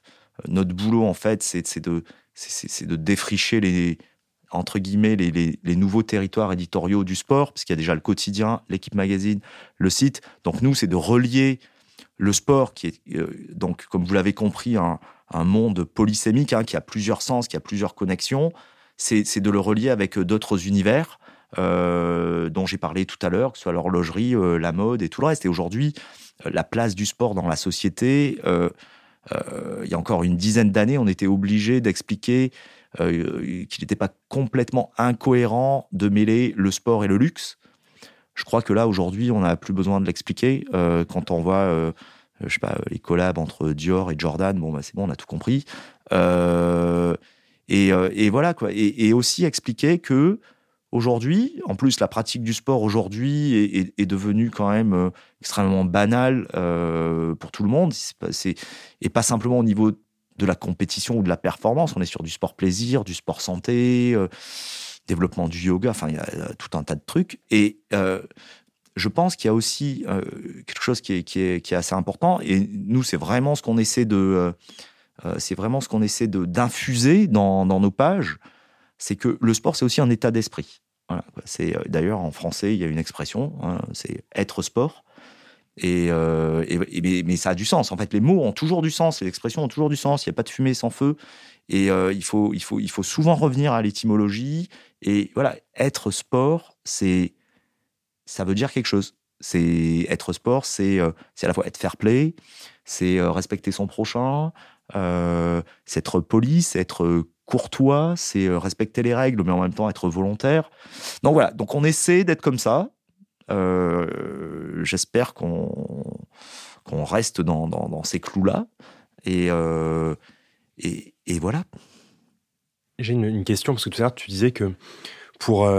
Speaker 2: notre boulot, en fait, c'est de c'est de défricher les entre guillemets les, nouveaux territoires éditoriaux du sport, parce qu'il y a déjà le quotidien, l'équipe magazine, le site. Donc nous, c'est de relier le sport, qui est euh, donc, comme vous l'avez compris, un, un, monde polysémique, hein, qui a plusieurs sens, qui a plusieurs connexions. C'est de le relier avec euh, d'autres univers. Euh, dont j'ai parlé tout à l'heure, que ce soit l'horlogerie, la mode et tout le reste. Et aujourd'hui, la place du sport dans la société, euh, il y a encore une dizaine d'années, on était obligé d'expliquer euh, qu'il n'était pas complètement incohérent de mêler le sport et le luxe. Je crois que là, aujourd'hui, on n'a plus besoin de l'expliquer. Euh, quand on voit, je sais pas, les collabs entre Dior et Jordan, bon, bah, c'est bon, on a tout compris. Et, voilà, quoi. Et, aussi expliquer que Aujourd'hui, en plus, la pratique du sport aujourd'hui est, devenue quand même euh, extrêmement banale euh, pour tout le monde. C'est et pas simplement au niveau de la compétition ou de la performance. On est sur du sport plaisir, du sport santé, euh, développement du yoga. Enfin, il y a tout un tas de trucs. Et je pense qu'il y a aussi quelque chose qui est, assez important. Et nous, c'est vraiment ce qu'on essaie de, c'est vraiment ce qu'on essaie d'infuser dans, nos pages. C'est que le sport, c'est aussi un état d'esprit. C'est d'ailleurs en français, il y a une expression, hein, c'est être sport. Et, et, mais ça a du sens. En fait, les mots ont toujours du sens, les expressions ont toujours du sens. Il n'y a pas de fumée sans feu. Et il, faut, il, faut, il faut souvent revenir à l'étymologie. Et voilà, être sport, c'est ça veut dire quelque chose. C'est être sport, c'est c'est à la fois être fair play, c'est respecter son prochain, c'est être poli, c'est être courtois, c'est respecter les règles, mais en même temps être volontaire. Donc voilà, donc on essaie d'être comme ça. J'espère qu'on reste dans, dans, ces clous-là. Et, et, et, voilà.
Speaker 1: J'ai une, question, parce que tout à l'heure, tu disais que pour,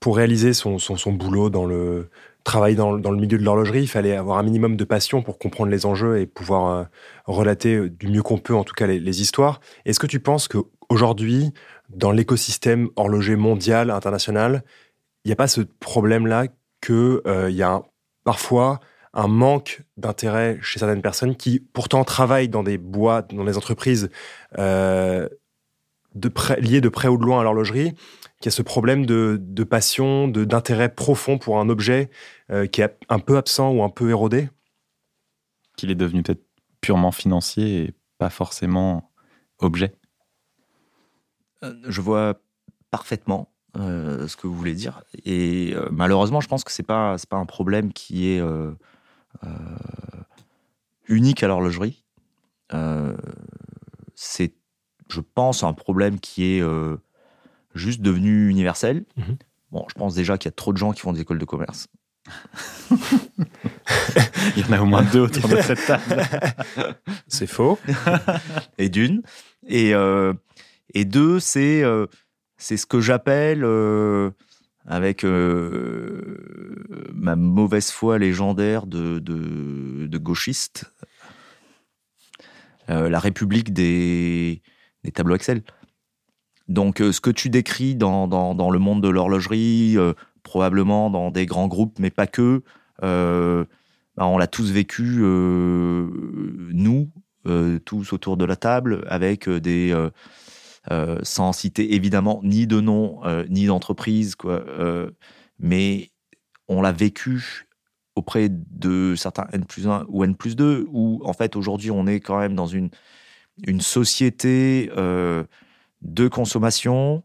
Speaker 1: pour réaliser son, son, boulot dans le travail dans, le milieu de l'horlogerie, il fallait avoir un minimum de passion pour comprendre les enjeux et pouvoir euh, relater euh, du mieux qu'on peut, en tout cas, les, histoires. Est-ce que tu penses qu'aujourd'hui, dans l'écosystème horloger mondial, international, il n'y a pas ce problème-là qu'il euh, y a parfois un manque d'intérêt chez certaines personnes qui pourtant travaillent dans des boîtes, dans des entreprises euh, liées de près ou de loin à l'horlogerie, qu'il y a ce problème de, de passion, d'intérêt profond pour un objet euh, qui est un peu absent ou un peu érodé?
Speaker 3: Qu'il est devenu peut-être purement financier et pas forcément objet?
Speaker 2: Euh, Je vois parfaitement euh, ce que vous voulez dire. Et euh, malheureusement, je pense que c'est pas pas un problème qui est euh, euh unique à l'horlogerie. c'est, je pense, un problème qui est juste devenu universel.
Speaker 1: Mmh.
Speaker 2: Bon, je pense déjà qu'il y a trop de gens qui font des écoles de commerce.
Speaker 3: Il y en a au moins deux autour de cette table.
Speaker 1: C'est faux.
Speaker 2: et d'une. Et, euh, et deux, c'est euh, c'est ce que j'appelle, euh, avec euh, ma mauvaise foi légendaire de, de, de gauchiste, euh, la république des, des tableaux Excel. Donc, euh, ce que tu décris dans, dans, le monde de l'horlogerie, euh, probablement dans des grands groupes, mais pas que, euh, bah, on l'a tous vécu, nous, tous autour de la table, avec des. sans citer évidemment ni de nom, ni d'entreprise, quoi. mais on l'a vécu auprès de certains N plus 1 ou N plus 2, où en fait aujourd'hui on est quand même dans une, une société de consommation,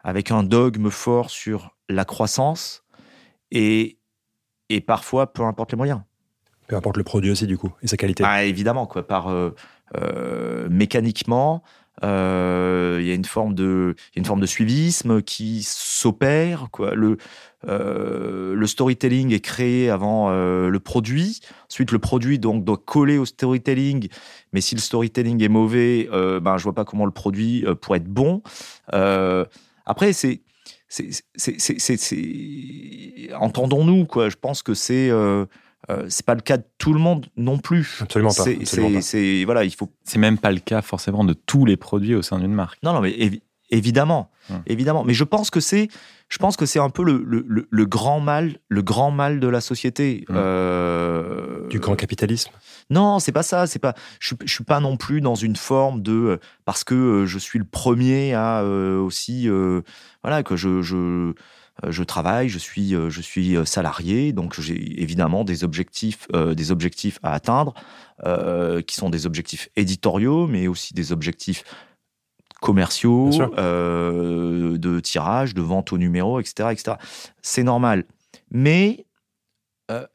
Speaker 2: avec un dogme fort sur la croissance, et, et parfois, peu importe les moyens.
Speaker 1: Peu importe le produit aussi, du coup, et sa qualité.
Speaker 2: Ah, évidemment, quoi, par euh, euh, mécaniquement, euh, il y a une forme de, une forme de suivisme qui s'opère. Quoi. Le, euh, le storytelling est créé avant euh, le produit. Ensuite, le produit donc doit coller au storytelling. Mais si le storytelling est mauvais, ben je vois pas comment le produit pourrait être bon. après, c'est entendons-nous quoi. Je pense que c'est euh, c'est pas le cas de tout le monde non plus.
Speaker 1: Absolument pas.
Speaker 2: C'est voilà, il faut.
Speaker 3: C'est même pas le cas forcément de tous les produits au sein d'une marque.
Speaker 2: Non, non, mais évi évidemment, hum. évidemment. Mais je pense que c'est, je pense que c'est un peu le, le, le, grand mal, le grand mal de la société.
Speaker 1: Hum. Euh... Du grand capitalisme.
Speaker 2: Non, c'est pas ça. C'est pas. Je, je suis pas non plus dans une forme de euh, parce que je suis le premier à euh, aussi voilà que je, je je travaille, je suis, euh, je suis euh, salarié, donc j'ai évidemment des objectifs, euh, des objectifs à atteindre, euh, qui sont des objectifs éditoriaux, mais aussi des objectifs commerciaux, euh, de tirage, de vente au numéro, etc., etc. C'est normal. Mais euh,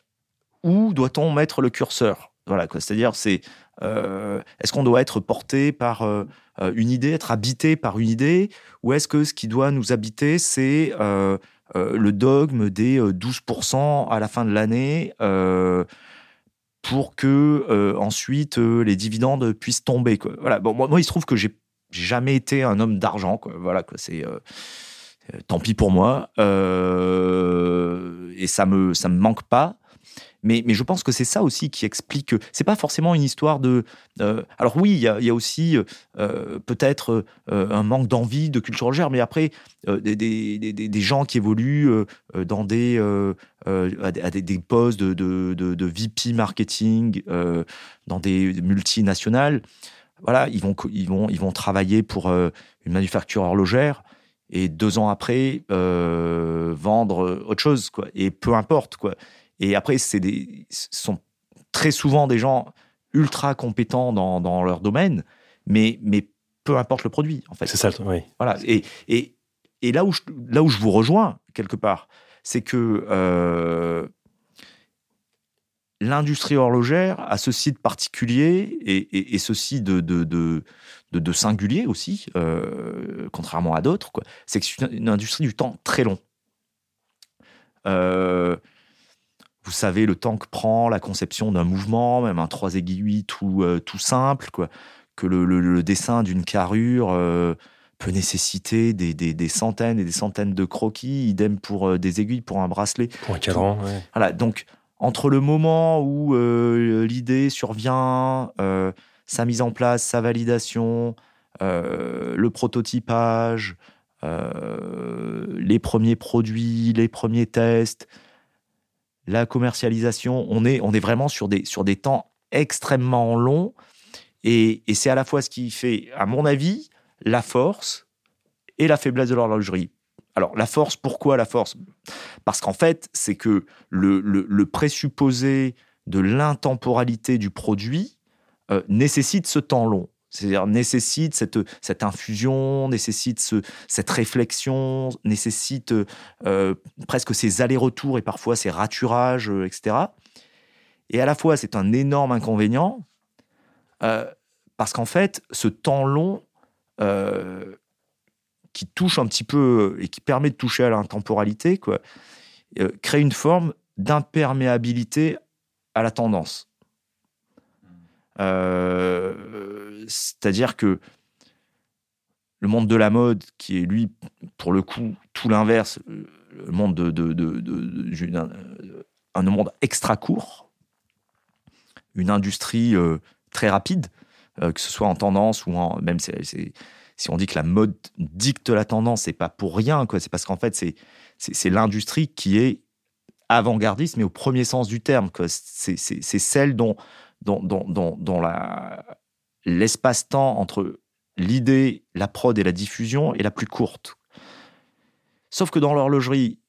Speaker 2: où doit-on mettre le curseur? Voilà, c'est-à-dire, c'est est-ce qu'on doit être porté par une idée, être habité par une idée, ou est-ce que ce qui doit nous habiter, c'est euh, euh, le dogme des 12% à la fin de l'année euh, pour que ensuite les dividendes puissent tomber. Voilà, bon, moi, il se trouve que j'ai jamais été un homme d'argent. Voilà. C'est tant pis pour moi, et ça me ça me manque pas. Mais, je pense que c'est ça aussi qui explique que c'est pas forcément une histoire de. euh, alors oui, il y a, aussi euh, peut-être euh, un manque d'envie de culture légère, mais après des, des, des, des gens qui évoluent dans des à des, des- postes de, de, de, de VP marketing dans des multinationales. Voilà, ils vont ils vont ils vont travailler pour une manufacture horlogère et deux ans après vendre autre chose quoi et peu importe quoi et après c'est des ce sont très souvent des gens ultra compétents dans, dans leur domaine mais mais peu importe le produit en fait
Speaker 1: C'est ça, le truc, oui.
Speaker 2: voilà et et, et là où je, là où je vous rejoins quelque part c'est que euh, l'industrie horlogère a ceci de particulier et, et, et ceci de, de, de, de, de singulier aussi, euh, contrairement à d'autres, c'est que c'est une, une industrie du temps très long. Euh, vous savez le temps que prend la conception d'un mouvement, même un trois aiguilles tout, euh, tout simple, quoi. que le, le- le dessin d'une carrure euh, peut nécessiter des, des- des centaines et des centaines de croquis, idem pour euh, des aiguilles pour un bracelet.
Speaker 1: Pour un cadran, ouais.
Speaker 2: Voilà, donc entre le moment où l'idée survient, sa mise en place, sa validation, le prototypage, les premiers produits, les premiers tests, la commercialisation, on est, on est vraiment sur des, sur des temps extrêmement longs. Et, et c'est à la fois ce qui fait, à mon avis, la force et la faiblesse de l'horlogerie. Alors, la force, pourquoi la force? Parce qu'en fait, c'est que le, le- le présupposé de l'intemporalité du produit euh, nécessite ce temps long. C'est-à-dire nécessite cette, cette infusion, nécessite ce- cette réflexion, nécessite euh, presque ces allers-retours et parfois ces raturages, euh, etc. Et à la fois, c'est un énorme inconvénient euh, parce qu'en fait, ce temps long euh, qui touche un petit peu et qui permet de toucher à l'intemporalité, quoi, euh, crée une forme d'imperméabilité à la tendance. Euh, C'est-à-dire que le monde de la mode, qui est lui, pour le coup, tout l'inverse, le monde de, de, un monde extra court, une industrie euh, très rapide, euh, que ce soit en tendance ou en même si on dit que la mode dicte la tendance, c'est pas pour rien, quoi. C'est parce qu'en fait, c'est c'est l'industrie qui est avant-gardiste, mais au premier sens du terme. c'est celle dont, dont, dont, dont, dont la- l'espace-temps entre l'idée, la prod et la diffusion est la plus courte. Sauf que dans l'horlogerie,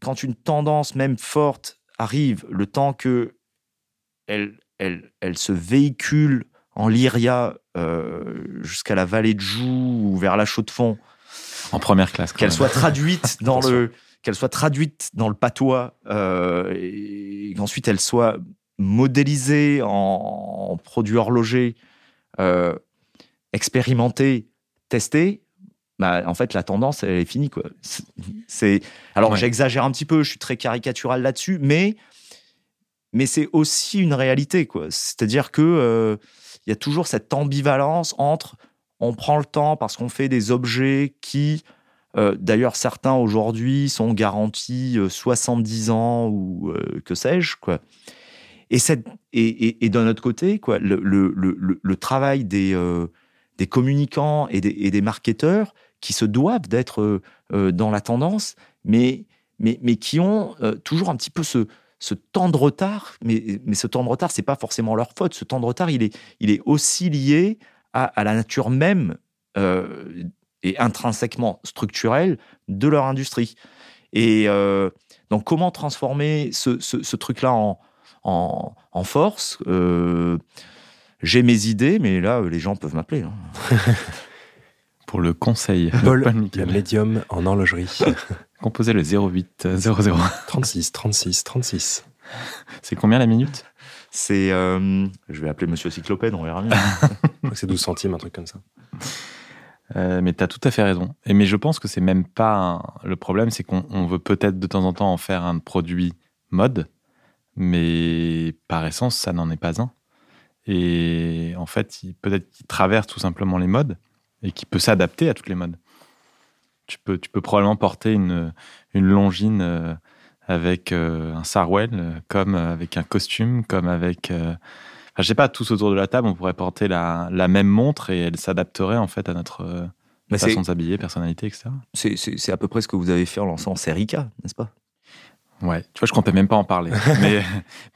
Speaker 2: quand une tendance même forte arrive, le temps que elle, elle, elle se véhicule en lyria euh, jusqu'à la vallée de Joux ou vers la Chaux-de-Fonds,
Speaker 3: En première classe.
Speaker 2: qu'elle soit traduite dans le qu'elle soit traduite dans le patois euh, et qu'ensuite elle soit modélisée en, en produit horloger euh, expérimenté testé bah, en fait la tendance elle est finie quoi C'est- alors
Speaker 3: Ouais.
Speaker 2: j'exagère un petit peu je suis très caricatural là-dessus mais mais c'est aussi une réalité quoi c'est-à-dire que euh, il y a toujours cette ambivalence entre on prend le temps parce qu'on fait des objets qui euh, D'ailleurs, certains aujourd'hui sont garantis euh, 70 ans ou euh, que sais-je, quoi. Et, cette, et, et, et d'un autre côté, quoi, le, le, le, travail des, euh, des communicants et des, et des marketeurs qui se doivent d'être euh, euh, dans la tendance, mais, mais, mais qui ont toujours un petit peu ce, ce temps de retard. Mais, mais ce temps de retard, c'est pas forcément leur faute. Ce temps de retard, il est, il est aussi lié à, à la nature même et intrinsèquement structurelle de leur industrie. Et donc, comment transformer ce, ce, ce truc-là en, en, en force Euh, J'ai mes idées, mais là, les gens peuvent m'appeler. hein.
Speaker 3: Pour le conseil.
Speaker 1: Paul, le médium en horlogerie.
Speaker 3: Composez le 08 00.
Speaker 1: 36, 36, 36.
Speaker 3: C'est combien la minute?
Speaker 2: C'est, euh, je vais appeler Monsieur Cyclopède, on verra bien.
Speaker 1: Je crois que c'est 12 centimes, un truc comme ça.
Speaker 3: Euh, mais tu as tout à fait raison. Et mais je pense que c'est même pas un- le problème, c'est qu'on on veut peut-être de temps en temps en faire un produit mode, mais par essence, ça n'en est pas un. Et en fait, peut-être qu'il traverse tout simplement les modes et qu'il peut s'adapter à toutes les modes. Tu peux, tu peux probablement porter une, une longine euh, avec un sarwell, comme avec un costume, comme avec je sais pas, tous autour de la table, on pourrait porter la, même montre et elle s'adapterait en fait à notre euh, façon de s'habiller, personnalité, etc.
Speaker 2: C'est à peu près ce que vous avez fait en lançant Serica, n'est-ce pas?
Speaker 3: Ouais, tu vois, je comptais même pas en parler. mais,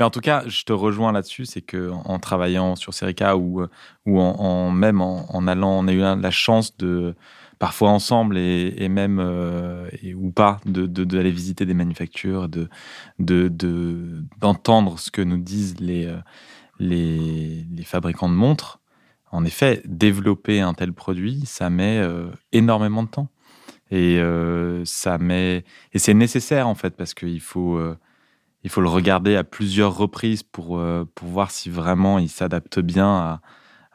Speaker 3: en tout cas, je te rejoins là-dessus, c'est que en travaillant sur Serica ou, en, même en, allant, on a eu la chance de parfois ensemble et, même euh, ou pas d'aller de, visiter des manufactures, de d'entendre ce que nous disent les euh, les, fabricants de montres, en effet, développer un tel produit, ça met euh, énormément de temps. Et euh, ça met et c'est nécessaire en fait parce qu'il faut euh, il faut le regarder à plusieurs reprises pour pour voir si vraiment il s'adapte bien à,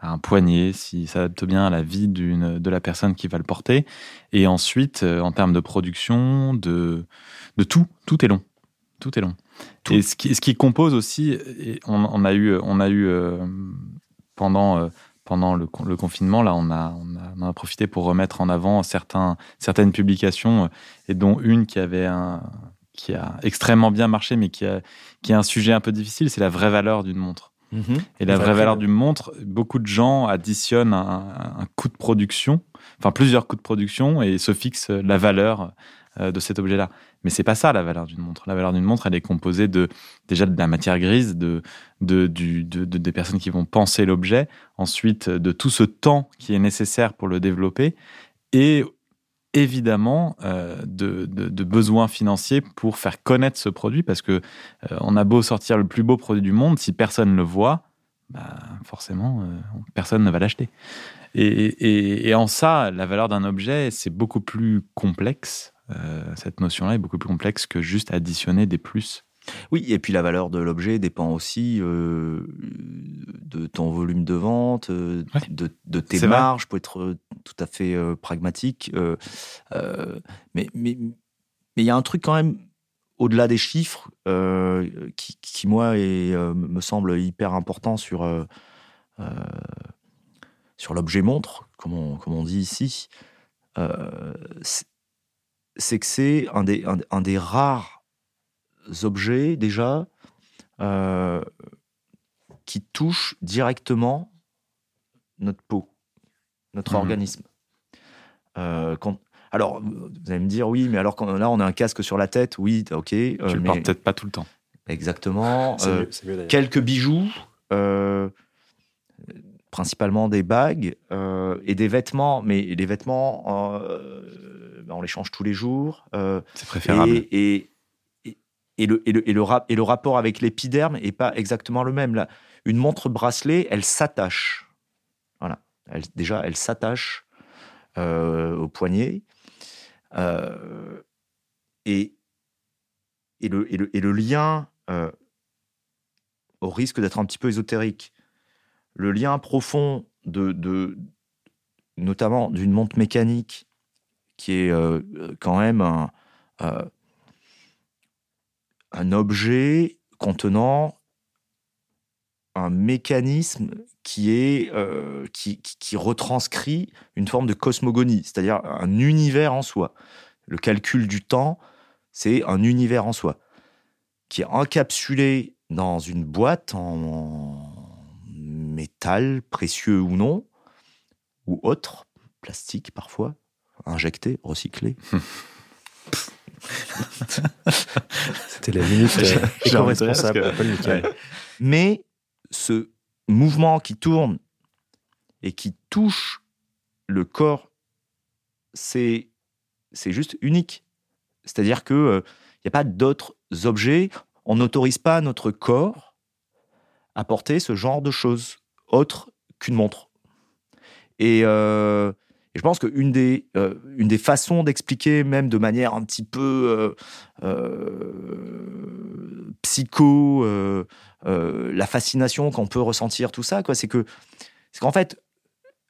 Speaker 3: un poignet, s'il s'adapte bien à la vie d'une de la personne qui va le porter. Et ensuite, en termes de production, de de tout, tout est long, tout est long. Et ce qui, ce qui, compose aussi, on, a eu, on a eu euh, pendant, euh, pendant le, confinement, là, on a, on a, profité pour remettre en avant certains, certaines publications, euh, et dont une qui avait un, qui a extrêmement bien marché, mais qui a, qui a un sujet un peu difficile, c'est la vraie valeur d'une montre. Mhm. Et la vraie valeur d'une montre, beaucoup de gens additionnent un, un, coût de production, enfin plusieurs coûts de production, et se fixent la valeur de cet objet-là. Mais c'est pas ça la valeur d'une montre. La valeur d'une montre, elle est composée de déjà de la matière grise, de, de, des personnes qui vont penser l'objet, ensuite de tout ce temps qui est nécessaire pour le développer, et évidemment euh, de, de, besoins financiers pour faire connaître ce produit, parce que euh, on a beau sortir le plus beau produit du monde, si personne ne le voit, bah, forcément, euh, personne ne va l'acheter. Et, en ça, la valeur d'un objet, c'est beaucoup plus complexe euh, cette notion-là est beaucoup plus complexe que juste additionner des plus.
Speaker 2: Oui, et puis la valeur de l'objet dépend aussi euh, de ton volume de vente, euh, de, tes marges, peut être tout à fait pragmatique. mais mais il y a un truc quand même au-delà des chiffres qui, qui, moi, est, me semble hyper important sur, sur l'objet montre, comme on, comme on dit ici c'est que c'est un des, un, des rares objets déjà euh, qui touche directement notre peau, notre mmh organisme. Euh, quand, alors, vous allez me dire, oui, mais alors quand, là, on a un casque sur la tête, oui, ok.
Speaker 3: Euh, tu le portes peut-être pas tout le temps.
Speaker 2: Exactement. quelques bijoux, principalement des bagues et des vêtements, mais les vêtements bah, on les change tous les jours.
Speaker 3: Euh, c'est préférable.
Speaker 2: Et, et, le, et, le, et, le, et le rapport avec l'épiderme n'est pas exactement le même. Là, une montre bracelet, elle s'attache. Voilà. Elle, déjà, elle s'attache euh, au poignet. Euh, et, et, le, et, le, et le lien, au risque d'être un petit peu ésotérique, le lien profond de, notamment d'une montre mécanique qui est euh, quand même un, euh, un objet contenant un mécanisme qui est euh, qui, retranscrit une forme de cosmogonie, c'est-à-dire un univers en soi. Le calcul du temps, c'est un univers en soi qui est encapsulé dans une boîte en métal précieux ou non ou autre, plastique parfois, injecté, recyclé.
Speaker 1: C'était la minute euh, éco-responsable.
Speaker 2: Mais ce mouvement qui tourne et qui touche le corps, c'est juste unique. C'est-à-dire qu'il n'y euh, a pas d'autres objets, on n'autorise pas notre corps à porter ce genre de choses autre qu'une montre. Et, euh, et je pense qu'une des, euh, une des façons d'expliquer, même de manière un petit peu euh, psycho, la fascination qu'on peut ressentir, tout ça, c'est que c'est qu'en fait,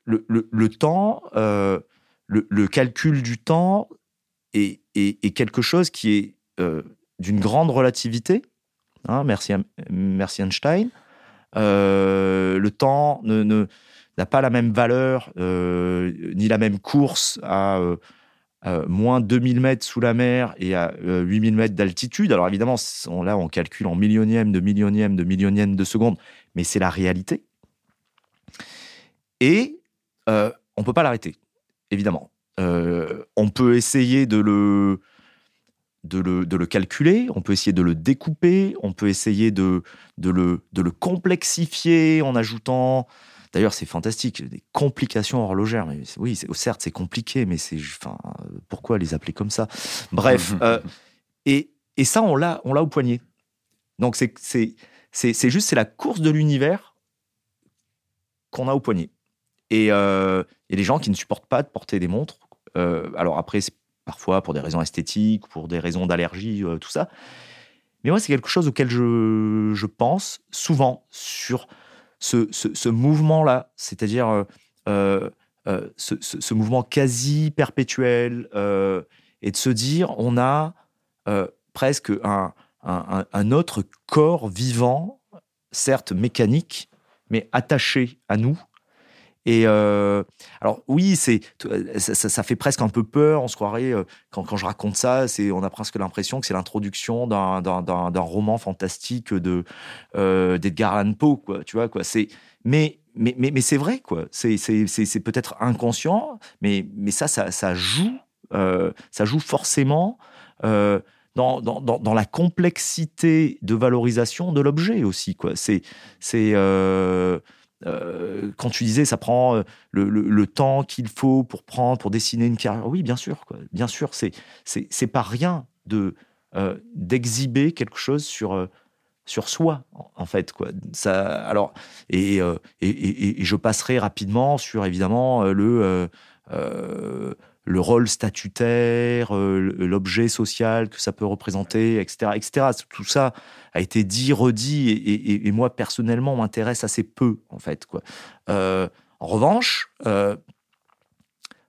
Speaker 2: le, le, temps, le, le, calcul du temps est, est, quelque chose qui est d'une grande relativité. Hein, merci Einstein. Le temps n'a pas la même valeur euh, ni la même course à, euh, euh, moins 2000 mètres sous la mer et à 8000 mètres d'altitude. Alors évidemment, là, on calcule en millionième de millionième de millionième de seconde, mais c'est la réalité. Et on ne peut pas l'arrêter, évidemment. on peut essayer de le, de le, calculer, on peut essayer de le découper, on peut essayer de, de, le, de le complexifier en ajoutant. D'ailleurs, c'est fantastique, des complications horlogères. Mais oui, certes, c'est compliqué, mais c'est, enfin, pourquoi les appeler comme ça? Bref, euh, et, et, ça, on l'a, on l'a au poignet. Donc, c'est, c'est, c'est, juste, c'est la course de l'univers qu'on a au poignet. Et euh, des gens qui ne supportent pas de porter des montres. Euh, alors après, c'est parfois pour des raisons esthétiques, pour des raisons d'allergie, euh, tout ça. Mais moi, c'est quelque chose auquel je, pense souvent sur ce, mouvement-là, c'est-à-dire euh, euh, ce, mouvement quasi perpétuel, et de se dire, on a presque un, un, autre corps vivant, certes mécanique, mais attaché à nous, et euh, alors oui, c'est ça, ça, fait presque un peu peur. On se croirait euh, quand, quand je raconte ça, c'est on a presque l'impression que c'est l'introduction d'un, roman fantastique de euh, d'Edgar Allan Poe, quoi. Tu vois quoi. C'est mais mais, mais, mais c'est vrai quoi. C'est, c'est, peut-être inconscient, mais mais ça ça, ça joue euh, ça joue forcément. Euh, dans, dans, dans, la complexité de valorisation de l'objet aussi. Quoi. C'est, c'est, euh, quand tu disais ça prend euh, le, temps qu'il faut pour prendre pour dessiner une carrière, oui, bien sûr, quoi. bien sûr, c'est c'est pas rien de euh, d'exhiber quelque chose sur sur soi en fait quoi. Ça alors et, et, et, je passerai rapidement sur évidemment le le rôle statutaire, l'objet social que ça peut représenter, etc., etc. Tout ça a été dit, redit, et, moi personnellement m'intéresse assez peu en fait. Euh, en revanche, euh,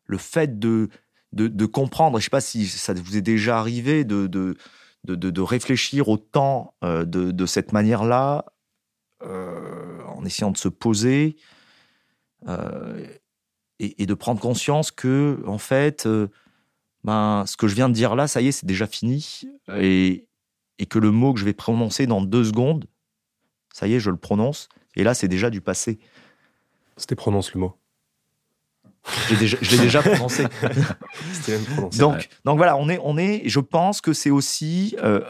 Speaker 2: le fait de, de, comprendre, je ne sais pas si ça vous est déjà arrivé de, de, de réfléchir au temps euh, de, cette manière-là, en essayant de se poser et, de prendre conscience que, en fait, ben, ce que je viens de dire là, ça y est, c'est déjà fini. Et, et que le mot que je vais prononcer dans deux secondes, ça y est, je le prononce, et là, c'est déjà du passé.
Speaker 1: C'était prononce le mot.
Speaker 2: je l'ai déjà prononcé. donc, donc voilà, on est, on est, je pense que c'est aussi euh,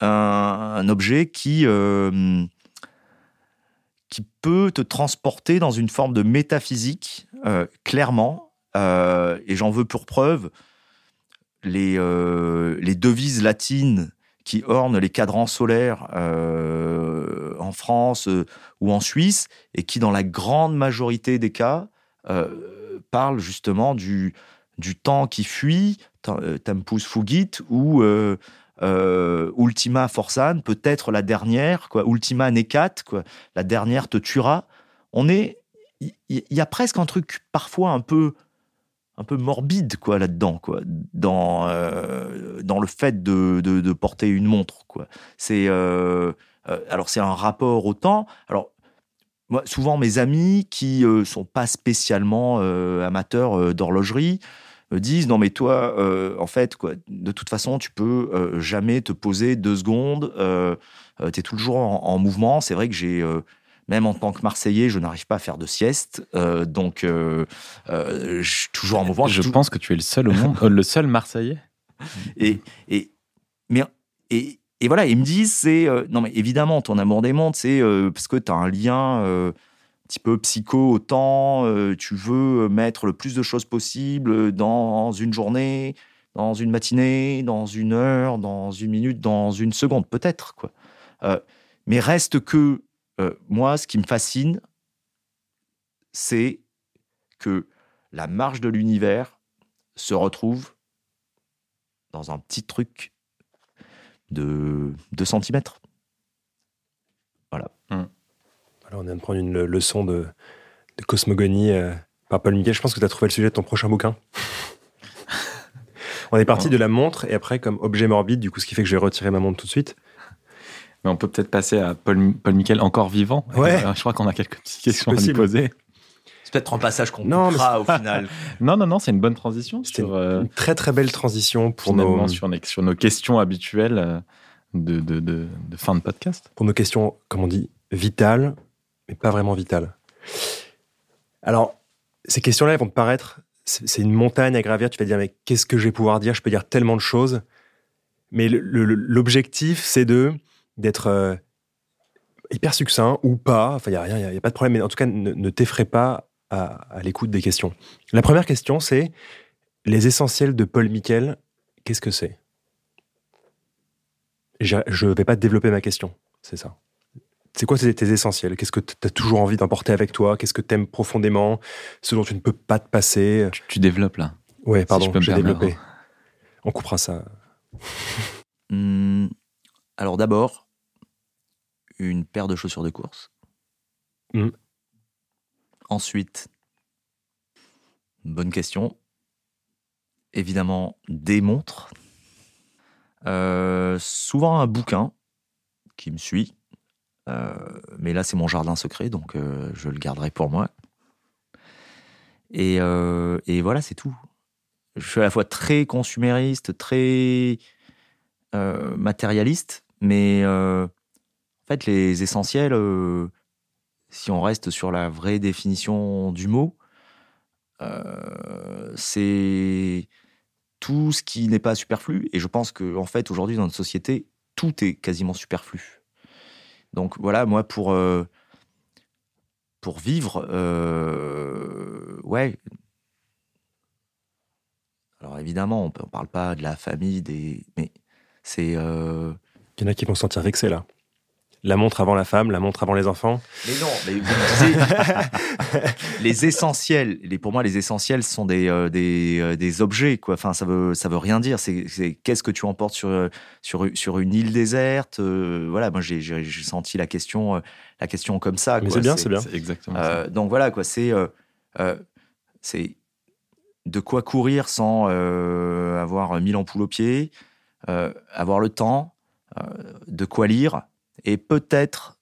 Speaker 2: un, objet qui, euh, qui peut te transporter dans une forme de métaphysique, euh, clairement. et j'en veux pour preuve les, les devises latines qui ornent les cadrans solaires euh, en France euh, ou en Suisse et qui, dans la grande majorité des cas, euh, parlent justement du, du temps qui fuit, tempus fugit, ou ultima forsan, peut-être la dernière, quoi, ultima necat, quoi, la dernière te tuera. On est, il y, a presque un truc parfois un peu un peu morbide quoi là-dedans quoi. Dans euh, dans le fait de, de, porter une montre quoi. C'est euh, euh, alors c'est un rapport au temps. Alors souvent mes amis qui sont pas spécialement amateurs d'horlogerie me disent non mais toi en fait quoi de toute façon tu peux jamais te poser deux secondes tu es toujours en mouvement c'est vrai que j'ai même en tant que Marseillais, je n'arrive pas à faire de sieste. Euh, donc, euh, euh, je suis toujours en mouvement.
Speaker 3: Je pense que tu es le seul au monde, le seul Marseillais.
Speaker 2: Et, et, mais, et, et voilà, ils me disent, c'est. non, mais évidemment, ton amour des mondes, c'est parce que tu as un lien petit peu psycho au temps. tu veux mettre le plus de choses possible dans une journée, dans une matinée, dans une heure, dans une minute, dans une seconde, peut-être. quoi. mais reste que euh, moi, ce qui me fascine, c'est que la marge de l'univers se retrouve dans un petit truc de 2 cm. Voilà.
Speaker 1: Hum. Alors, on vient de prendre une leçon de, cosmogonie euh, par Paul Miguel. Je pense que tu as trouvé le sujet de ton prochain bouquin. on est parti de la montre et après comme objet morbide, du coup, ce qui fait que je vais retirer ma montre tout de suite.
Speaker 3: Mais on peut peut-être passer à Paul, Paul Miquel encore vivant.
Speaker 1: Ouais.
Speaker 3: Euh, je crois qu'on a quelques petites questions à lui poser.
Speaker 2: peut-être un passage qu'on coupera au final.
Speaker 3: Non, non, non, c'est une bonne transition
Speaker 1: C'était
Speaker 3: euh,
Speaker 1: une très très belle transition pour
Speaker 3: finalement,
Speaker 1: nos,
Speaker 3: sur, nos, sur nos questions habituelles de, de, de, de fin de podcast.
Speaker 1: pour nos questions, comme on dit, vitales, mais pas vraiment vitales. Alors, ces questions-là, elles vont te paraître, c'est une montagne à gravir. Tu vas dire, mais qu'est-ce que je vais pouvoir dire? Je peux dire tellement de choses. Mais l'objectif, c'est de d'être euh, hyper succinct ou pas. Enfin, il n'y a rien, il n'y a, pas de problème. Mais en tout cas, ne, ne t'effraie pas à, à l'écoute des questions. La première question, c'est les essentiels de Paul Miquel. Qu'est-ce que c'est? Je ne vais pas développer ma question. C'est ça. C'est quoi tes, tes essentiels? Qu'est-ce que tu as toujours envie d'emporter avec toi? Qu'est-ce que tu aimes profondément? Ce dont tu ne peux pas te passer?
Speaker 3: Tu, tu développes là.
Speaker 1: Ouais, pardon, j'ai développé. On coupera ça.
Speaker 2: Hmm, alors d'abord, une paire de chaussures de course.
Speaker 1: Hmm.
Speaker 2: Ensuite, bonne question. Évidemment, des montres. Euh, souvent un bouquin qui me suit. Euh, mais là, c'est mon jardin secret, donc euh, je le garderai pour moi. Et, euh, et voilà, c'est tout. Je suis à la fois très consumériste, très matérialiste, mais en fait, les essentiels, si on reste sur la vraie définition du mot, c'est tout ce qui n'est pas superflu. Et je pense que, en fait, aujourd'hui, dans notre société, tout est quasiment superflu. Donc voilà, moi, pour, euh, vivre, euh, ouais. Alors évidemment, on ne parle pas de la famille, des, mais c'est. euh,
Speaker 1: Il y en a qui vont se sentir vexés là. La montre avant la femme, la montre avant les enfants.
Speaker 2: Mais non, mais vous disiez, les essentiels, les, pour moi, les essentiels sont des, euh, des, euh, des objets, quoi. Enfin, ça veut, ça veut rien dire. C'est, qu'est-ce que tu emportes sur, euh, sur, sur une île déserte. euh, voilà, moi, j'ai, j'ai, j'ai senti la question, euh, la question comme ça.
Speaker 1: Mais c'est bien, c'est bien.
Speaker 3: Exactement ça.
Speaker 2: Euh, donc voilà, quoi. C'est, euh, euh, c'est de quoi courir sans euh, avoir mille ampoules aux pieds, euh, avoir le temps, euh, de quoi lire, et peut-être,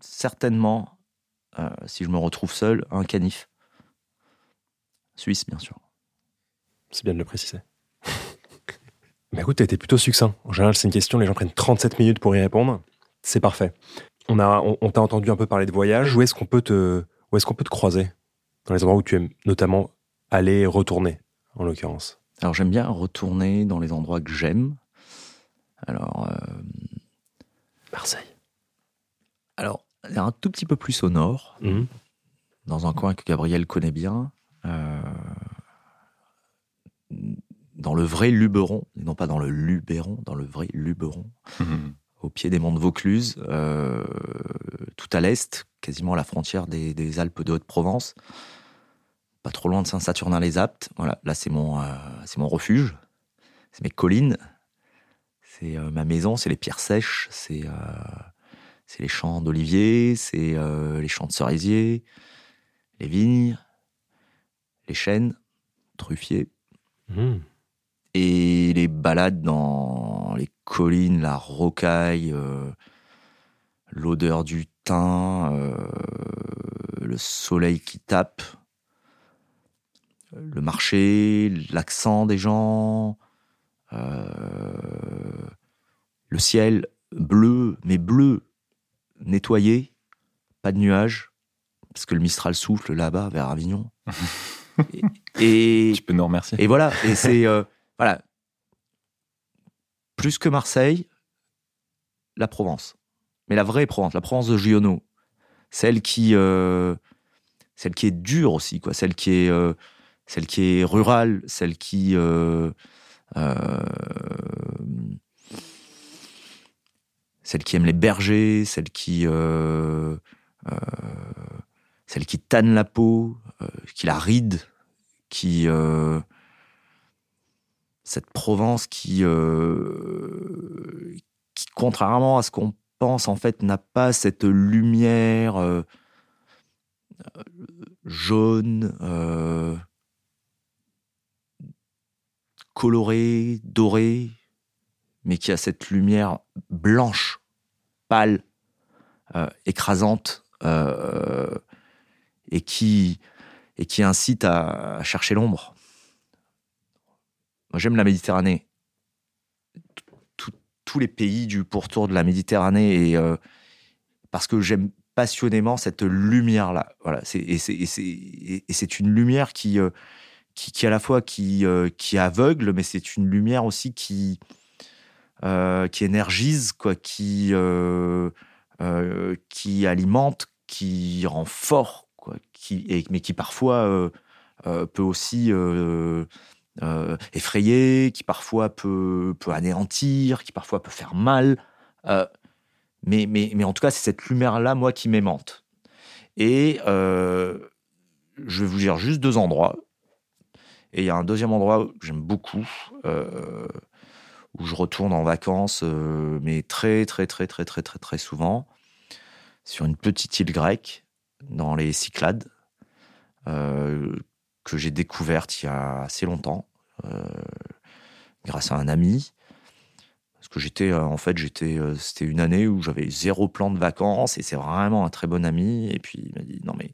Speaker 2: certainement, euh, si je me retrouve seul, un canif. Suisse, bien sûr.
Speaker 1: C'est bien de le préciser. Mais écoute, t'as été plutôt succinct. En général, c'est une question, les gens prennent 37 minutes pour y répondre. C'est parfait. On, a, on, on t'a entendu un peu parler de voyage. Où est-ce qu'on peut te, où est-ce qu'on peut te croiser? Dans les endroits où tu aimes notamment aller et retourner, en l'occurrence.
Speaker 2: Alors j'aime bien retourner dans les endroits que j'aime. Alors, euh,
Speaker 1: Marseille.
Speaker 2: alors, un tout petit peu plus au nord,
Speaker 1: Mhm.
Speaker 2: dans un coin que Gabriel connaît bien, euh, dans le vrai Luberon, et non pas dans le Luberon, dans le vrai Luberon,
Speaker 3: Mhm.
Speaker 2: au pied des monts de Vaucluse, euh, tout à l'est, quasiment à la frontière des, des Alpes de Haute-Provence, pas trop loin de Saint-Saturnin-les-Aptes. Voilà, là c'est mon, euh, c'est mon refuge, c'est mes collines, c'est euh, ma maison, c'est les pierres sèches, c'est euh, les champs d'oliviers, c'est euh, les champs de cerisiers, les vignes, les chênes, truffiers
Speaker 1: Mhm.
Speaker 2: et les balades dans les collines, la rocaille, l'odeur du thym, le soleil qui tape, le marché, l'accent des gens, euh, le ciel bleu, mais bleu, nettoyé, pas de nuages, parce que le Mistral souffle là-bas vers Avignon. et, et-
Speaker 3: Tu peux nous remercier.
Speaker 2: et voilà, et c'est euh, voilà plus que Marseille, la Provence, mais la vraie Provence, la Provence de Giono, celle qui euh, celle qui est dure aussi, quoi, celle qui est euh, celle qui est rurale, celle qui celle qui aime les bergers, celle qui euh, euh, celle qui tanne la peau, euh, qui la ride, qui cette Provence qui qui contrairement à ce qu'on pense en fait n'a pas cette lumière jaune colorée dorée mais qui a cette lumière blanche pâle euh, écrasante euh, et qui, et qui incite à, chercher l'ombre. Moi, j'aime la Méditerranée. tous les pays du pourtour de la Méditerranée, et, euh, parce que j'aime passionnément cette lumière-là. Voilà, et c'est une lumière qui, qui, qui, à la fois qui, qui aveugle, mais c'est une lumière aussi qui, qui énergise, quoi, qui, qui alimente, qui rend fort, quoi, qui, mais qui parfois euh, euh, peut aussi euh, effrayer, qui parfois peut, peut anéantir, qui parfois peut faire mal. mais, mais, mais en tout cas, c'est cette lumière-là, moi, qui m'aimante. Et je vais vous dire juste deux endroits. Et il y a un deuxième endroit que j'aime beaucoup, où je retourne en vacances, mais très, très, très, très, très, très, très souvent sur une petite île grecque dans les Cyclades euh, que j'ai découverte il y a assez longtemps euh, grâce à un ami. Parce que j'étais, euh, en fait, j'étais, c'était une année où j'avais zéro plan de vacances et c'est vraiment un très bon ami. Et puis il m'a dit non mais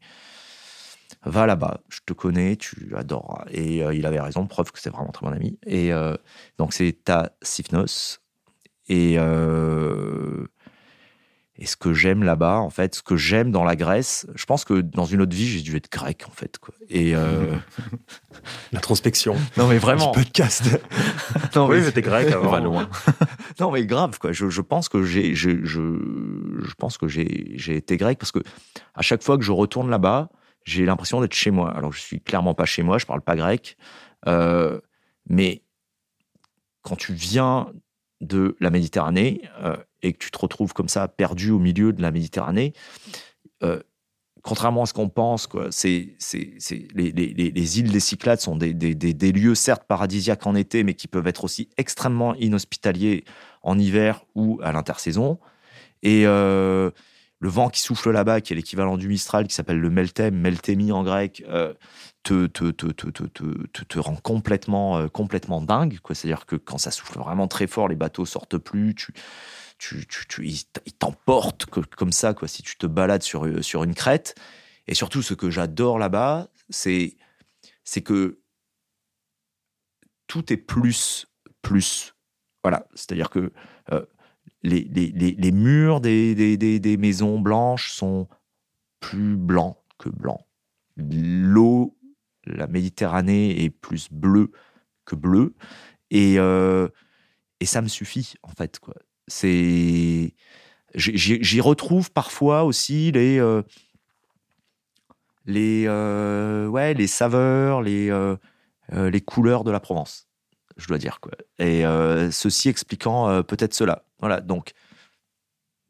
Speaker 2: va là-bas, je te connais, tu adoreras. Et il avait raison, preuve que c'est vraiment très bon ami. Et donc c'est à Sifnos. Et et ce que j'aime là-bas, en fait, ce que j'aime dans la Grèce, je pense que dans une autre vie, j'ai dû être grec, en fait. Quoi. Et euh...
Speaker 1: l'introspection.
Speaker 2: Non, mais vraiment.
Speaker 1: Un podcast.
Speaker 2: non,
Speaker 1: oui, mais grec
Speaker 3: avant. On va loin.
Speaker 2: non, mais grave, quoi. Je, je pense que j'ai, je, je, je, pense que j'ai, j'ai été grec parce que à chaque fois que je retourne là-bas, j'ai l'impression d'être chez moi. Alors, je suis clairement pas chez moi, je parle pas grec, euh, mais quand tu viens de la Méditerranée euh, et que tu te retrouves comme ça perdu au milieu de la Méditerranée, euh, contrairement à ce qu'on pense, quoi, c'est, les, les, les, îles des Cyclades sont des, lieux certes paradisiaques en été, mais qui peuvent être aussi extrêmement inhospitaliers en hiver ou à l'intersaison. Et le vent qui souffle là-bas, qui est l'équivalent du Mistral, qui s'appelle le Meltem, Meltemi en grec, te, te, te, te, te rend complètement, euh, complètement dingue. C'est-à-dire que quand ça souffle vraiment très fort, les bateaux sortent plus, tu, tu, tu, ils t'emportent comme ça, si tu te balades sur, euh, sur une crête. Et surtout, ce que j'adore là-bas, c'est, c'est que tout est plus, plus. Voilà. C'est-à-dire que les, les, les, murs des, des, des, des maisons blanches sont plus blancs que blancs. L'eau la Méditerranée est plus bleue que bleue. Et, euh, et ça me suffit, en fait. Quoi. C'est... J'y retrouve parfois aussi les, euh, les, euh, ouais, les saveurs, les, les couleurs de la Provence, je dois dire. Quoi. Et ceci expliquant peut-être cela. Voilà, donc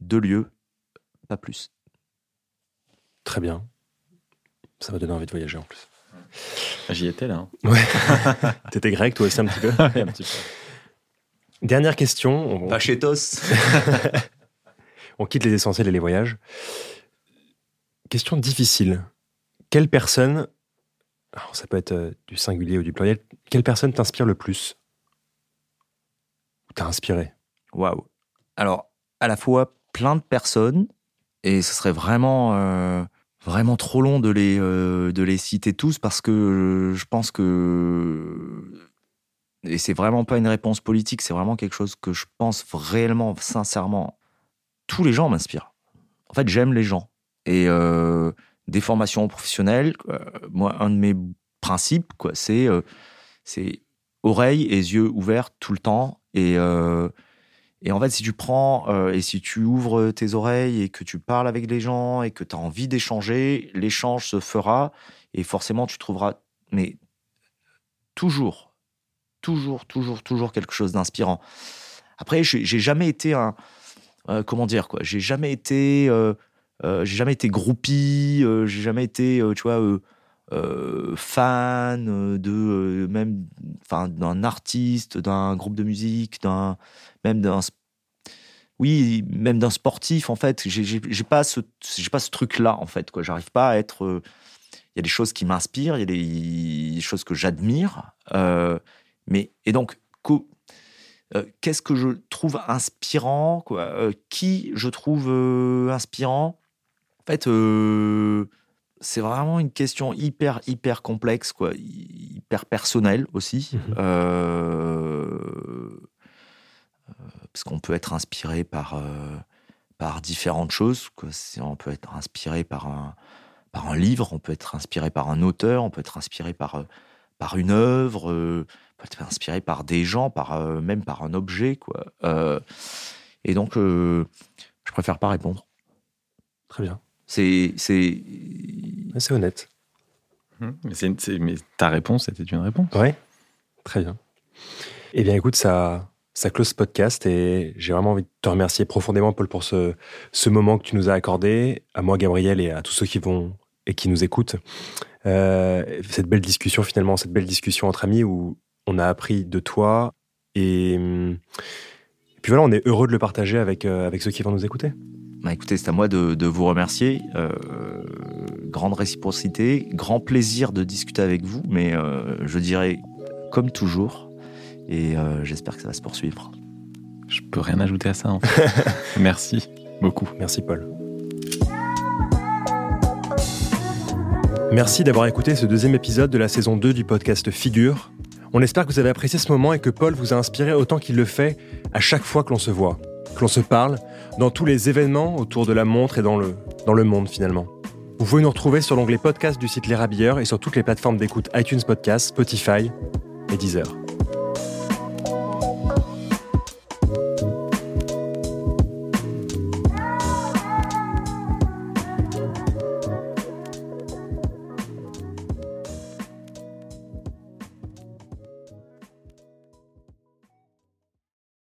Speaker 2: deux lieux, pas plus.
Speaker 1: Très bien. Ça m'a donné envie de voyager en plus.
Speaker 3: J'y étais là. Hein.
Speaker 1: Ouais. T'étais grec toi aussi un petit peu. un petit peu. Dernière question.
Speaker 2: On... Pachetos.
Speaker 1: on quitte les essentiels et les voyages. Question difficile. Quelle personne, alors ça peut être euh, du singulier ou du pluriel, quelle personne t'inspire le plus? Ou t'a inspiré?
Speaker 2: Waouh. Alors, à la fois plein de personnes, et ce serait vraiment euh, vraiment trop long de les, euh, de les citer tous parce que je pense que. Et c'est vraiment pas une réponse politique, c'est vraiment quelque chose que je pense réellement, sincèrement. Tous les gens m'inspirent. En fait, j'aime les gens. Et euh, des formations professionnelles, euh, moi, un de mes principes, quoi, c'est c'est oreilles et yeux ouverts tout le temps. Et et en fait, si tu prends euh, et si tu ouvres tes oreilles et que tu parles avec les gens et que tu as envie d'échanger, l'échange se fera et forcément tu trouveras, mais toujours, toujours, toujours, toujours quelque chose d'inspirant. Après, j'ai jamais été un, euh, comment dire quoi, j'ai jamais été, euh, j'ai jamais été groupie, j'ai jamais été, tu vois. Fan de même enfin d'un artiste d'un groupe de musique d'un même d'un oui même d'un sportif en fait. J'ai pas ce j'ai pas ce truc là en fait quoi. J'arrive pas à être euh, il y a des choses qui m'inspirent il y a des, choses que j'admire euh, mais et donc euh, qu'est-ce que je trouve inspirant quoi? Qui je trouve inspirant? En fait c'est vraiment une question hyper, hyper complexe, quoi, hyper personnelle aussi.
Speaker 1: Mhm.
Speaker 2: Euh, euh, parce qu'on peut être inspiré par, euh, par différentes choses. Quoi. On peut être inspiré par un, par un livre, on peut être inspiré par un auteur, on peut être inspiré par, par une œuvre, euh, on peut être inspiré par des gens, par, même par un objet. Quoi. Et donc, je préfère pas répondre.
Speaker 1: Très bien.
Speaker 2: C'est, c'est,
Speaker 1: C'est honnête.
Speaker 3: C'est- mais ta réponse, c'était une réponse.
Speaker 1: Ouais. Très bien. Eh bien, écoute, ça, ça close ce podcast et j'ai vraiment envie de te remercier profondément, Paul, pour ce, ce moment que tu nous as accordé, à moi, Gabriel, et à tous ceux qui vont et qui nous écoutent. Euh, cette belle discussion, finalement, cette belle discussion entre amis où on a appris de toi et, hum, et puis voilà, on est heureux de le partager avec, euh, avec ceux qui vont nous écouter.
Speaker 2: Bah écoutez, c'est à moi de, de vous remercier. Euh, grande réciprocité, grand plaisir de discuter avec vous, mais euh, je dirais comme toujours. Et euh, j'espère que ça va se poursuivre.
Speaker 3: Je peux rien ajouter à ça. en fait. Merci beaucoup.
Speaker 1: Merci Paul. Merci d'avoir écouté ce deuxième épisode de la saison 2 du podcast Figure. On espère que vous avez apprécié ce moment et que Paul vous a inspiré autant qu'il le fait à chaque fois que l'on se voit, que l'on se parle, dans tous les événements autour de la montre et dans le, dans le monde finalement. Vous pouvez nous retrouver sur l'onglet podcast du site Les Rabilleurs et sur toutes les plateformes d'écoute iTunes Podcast, Spotify et Deezer.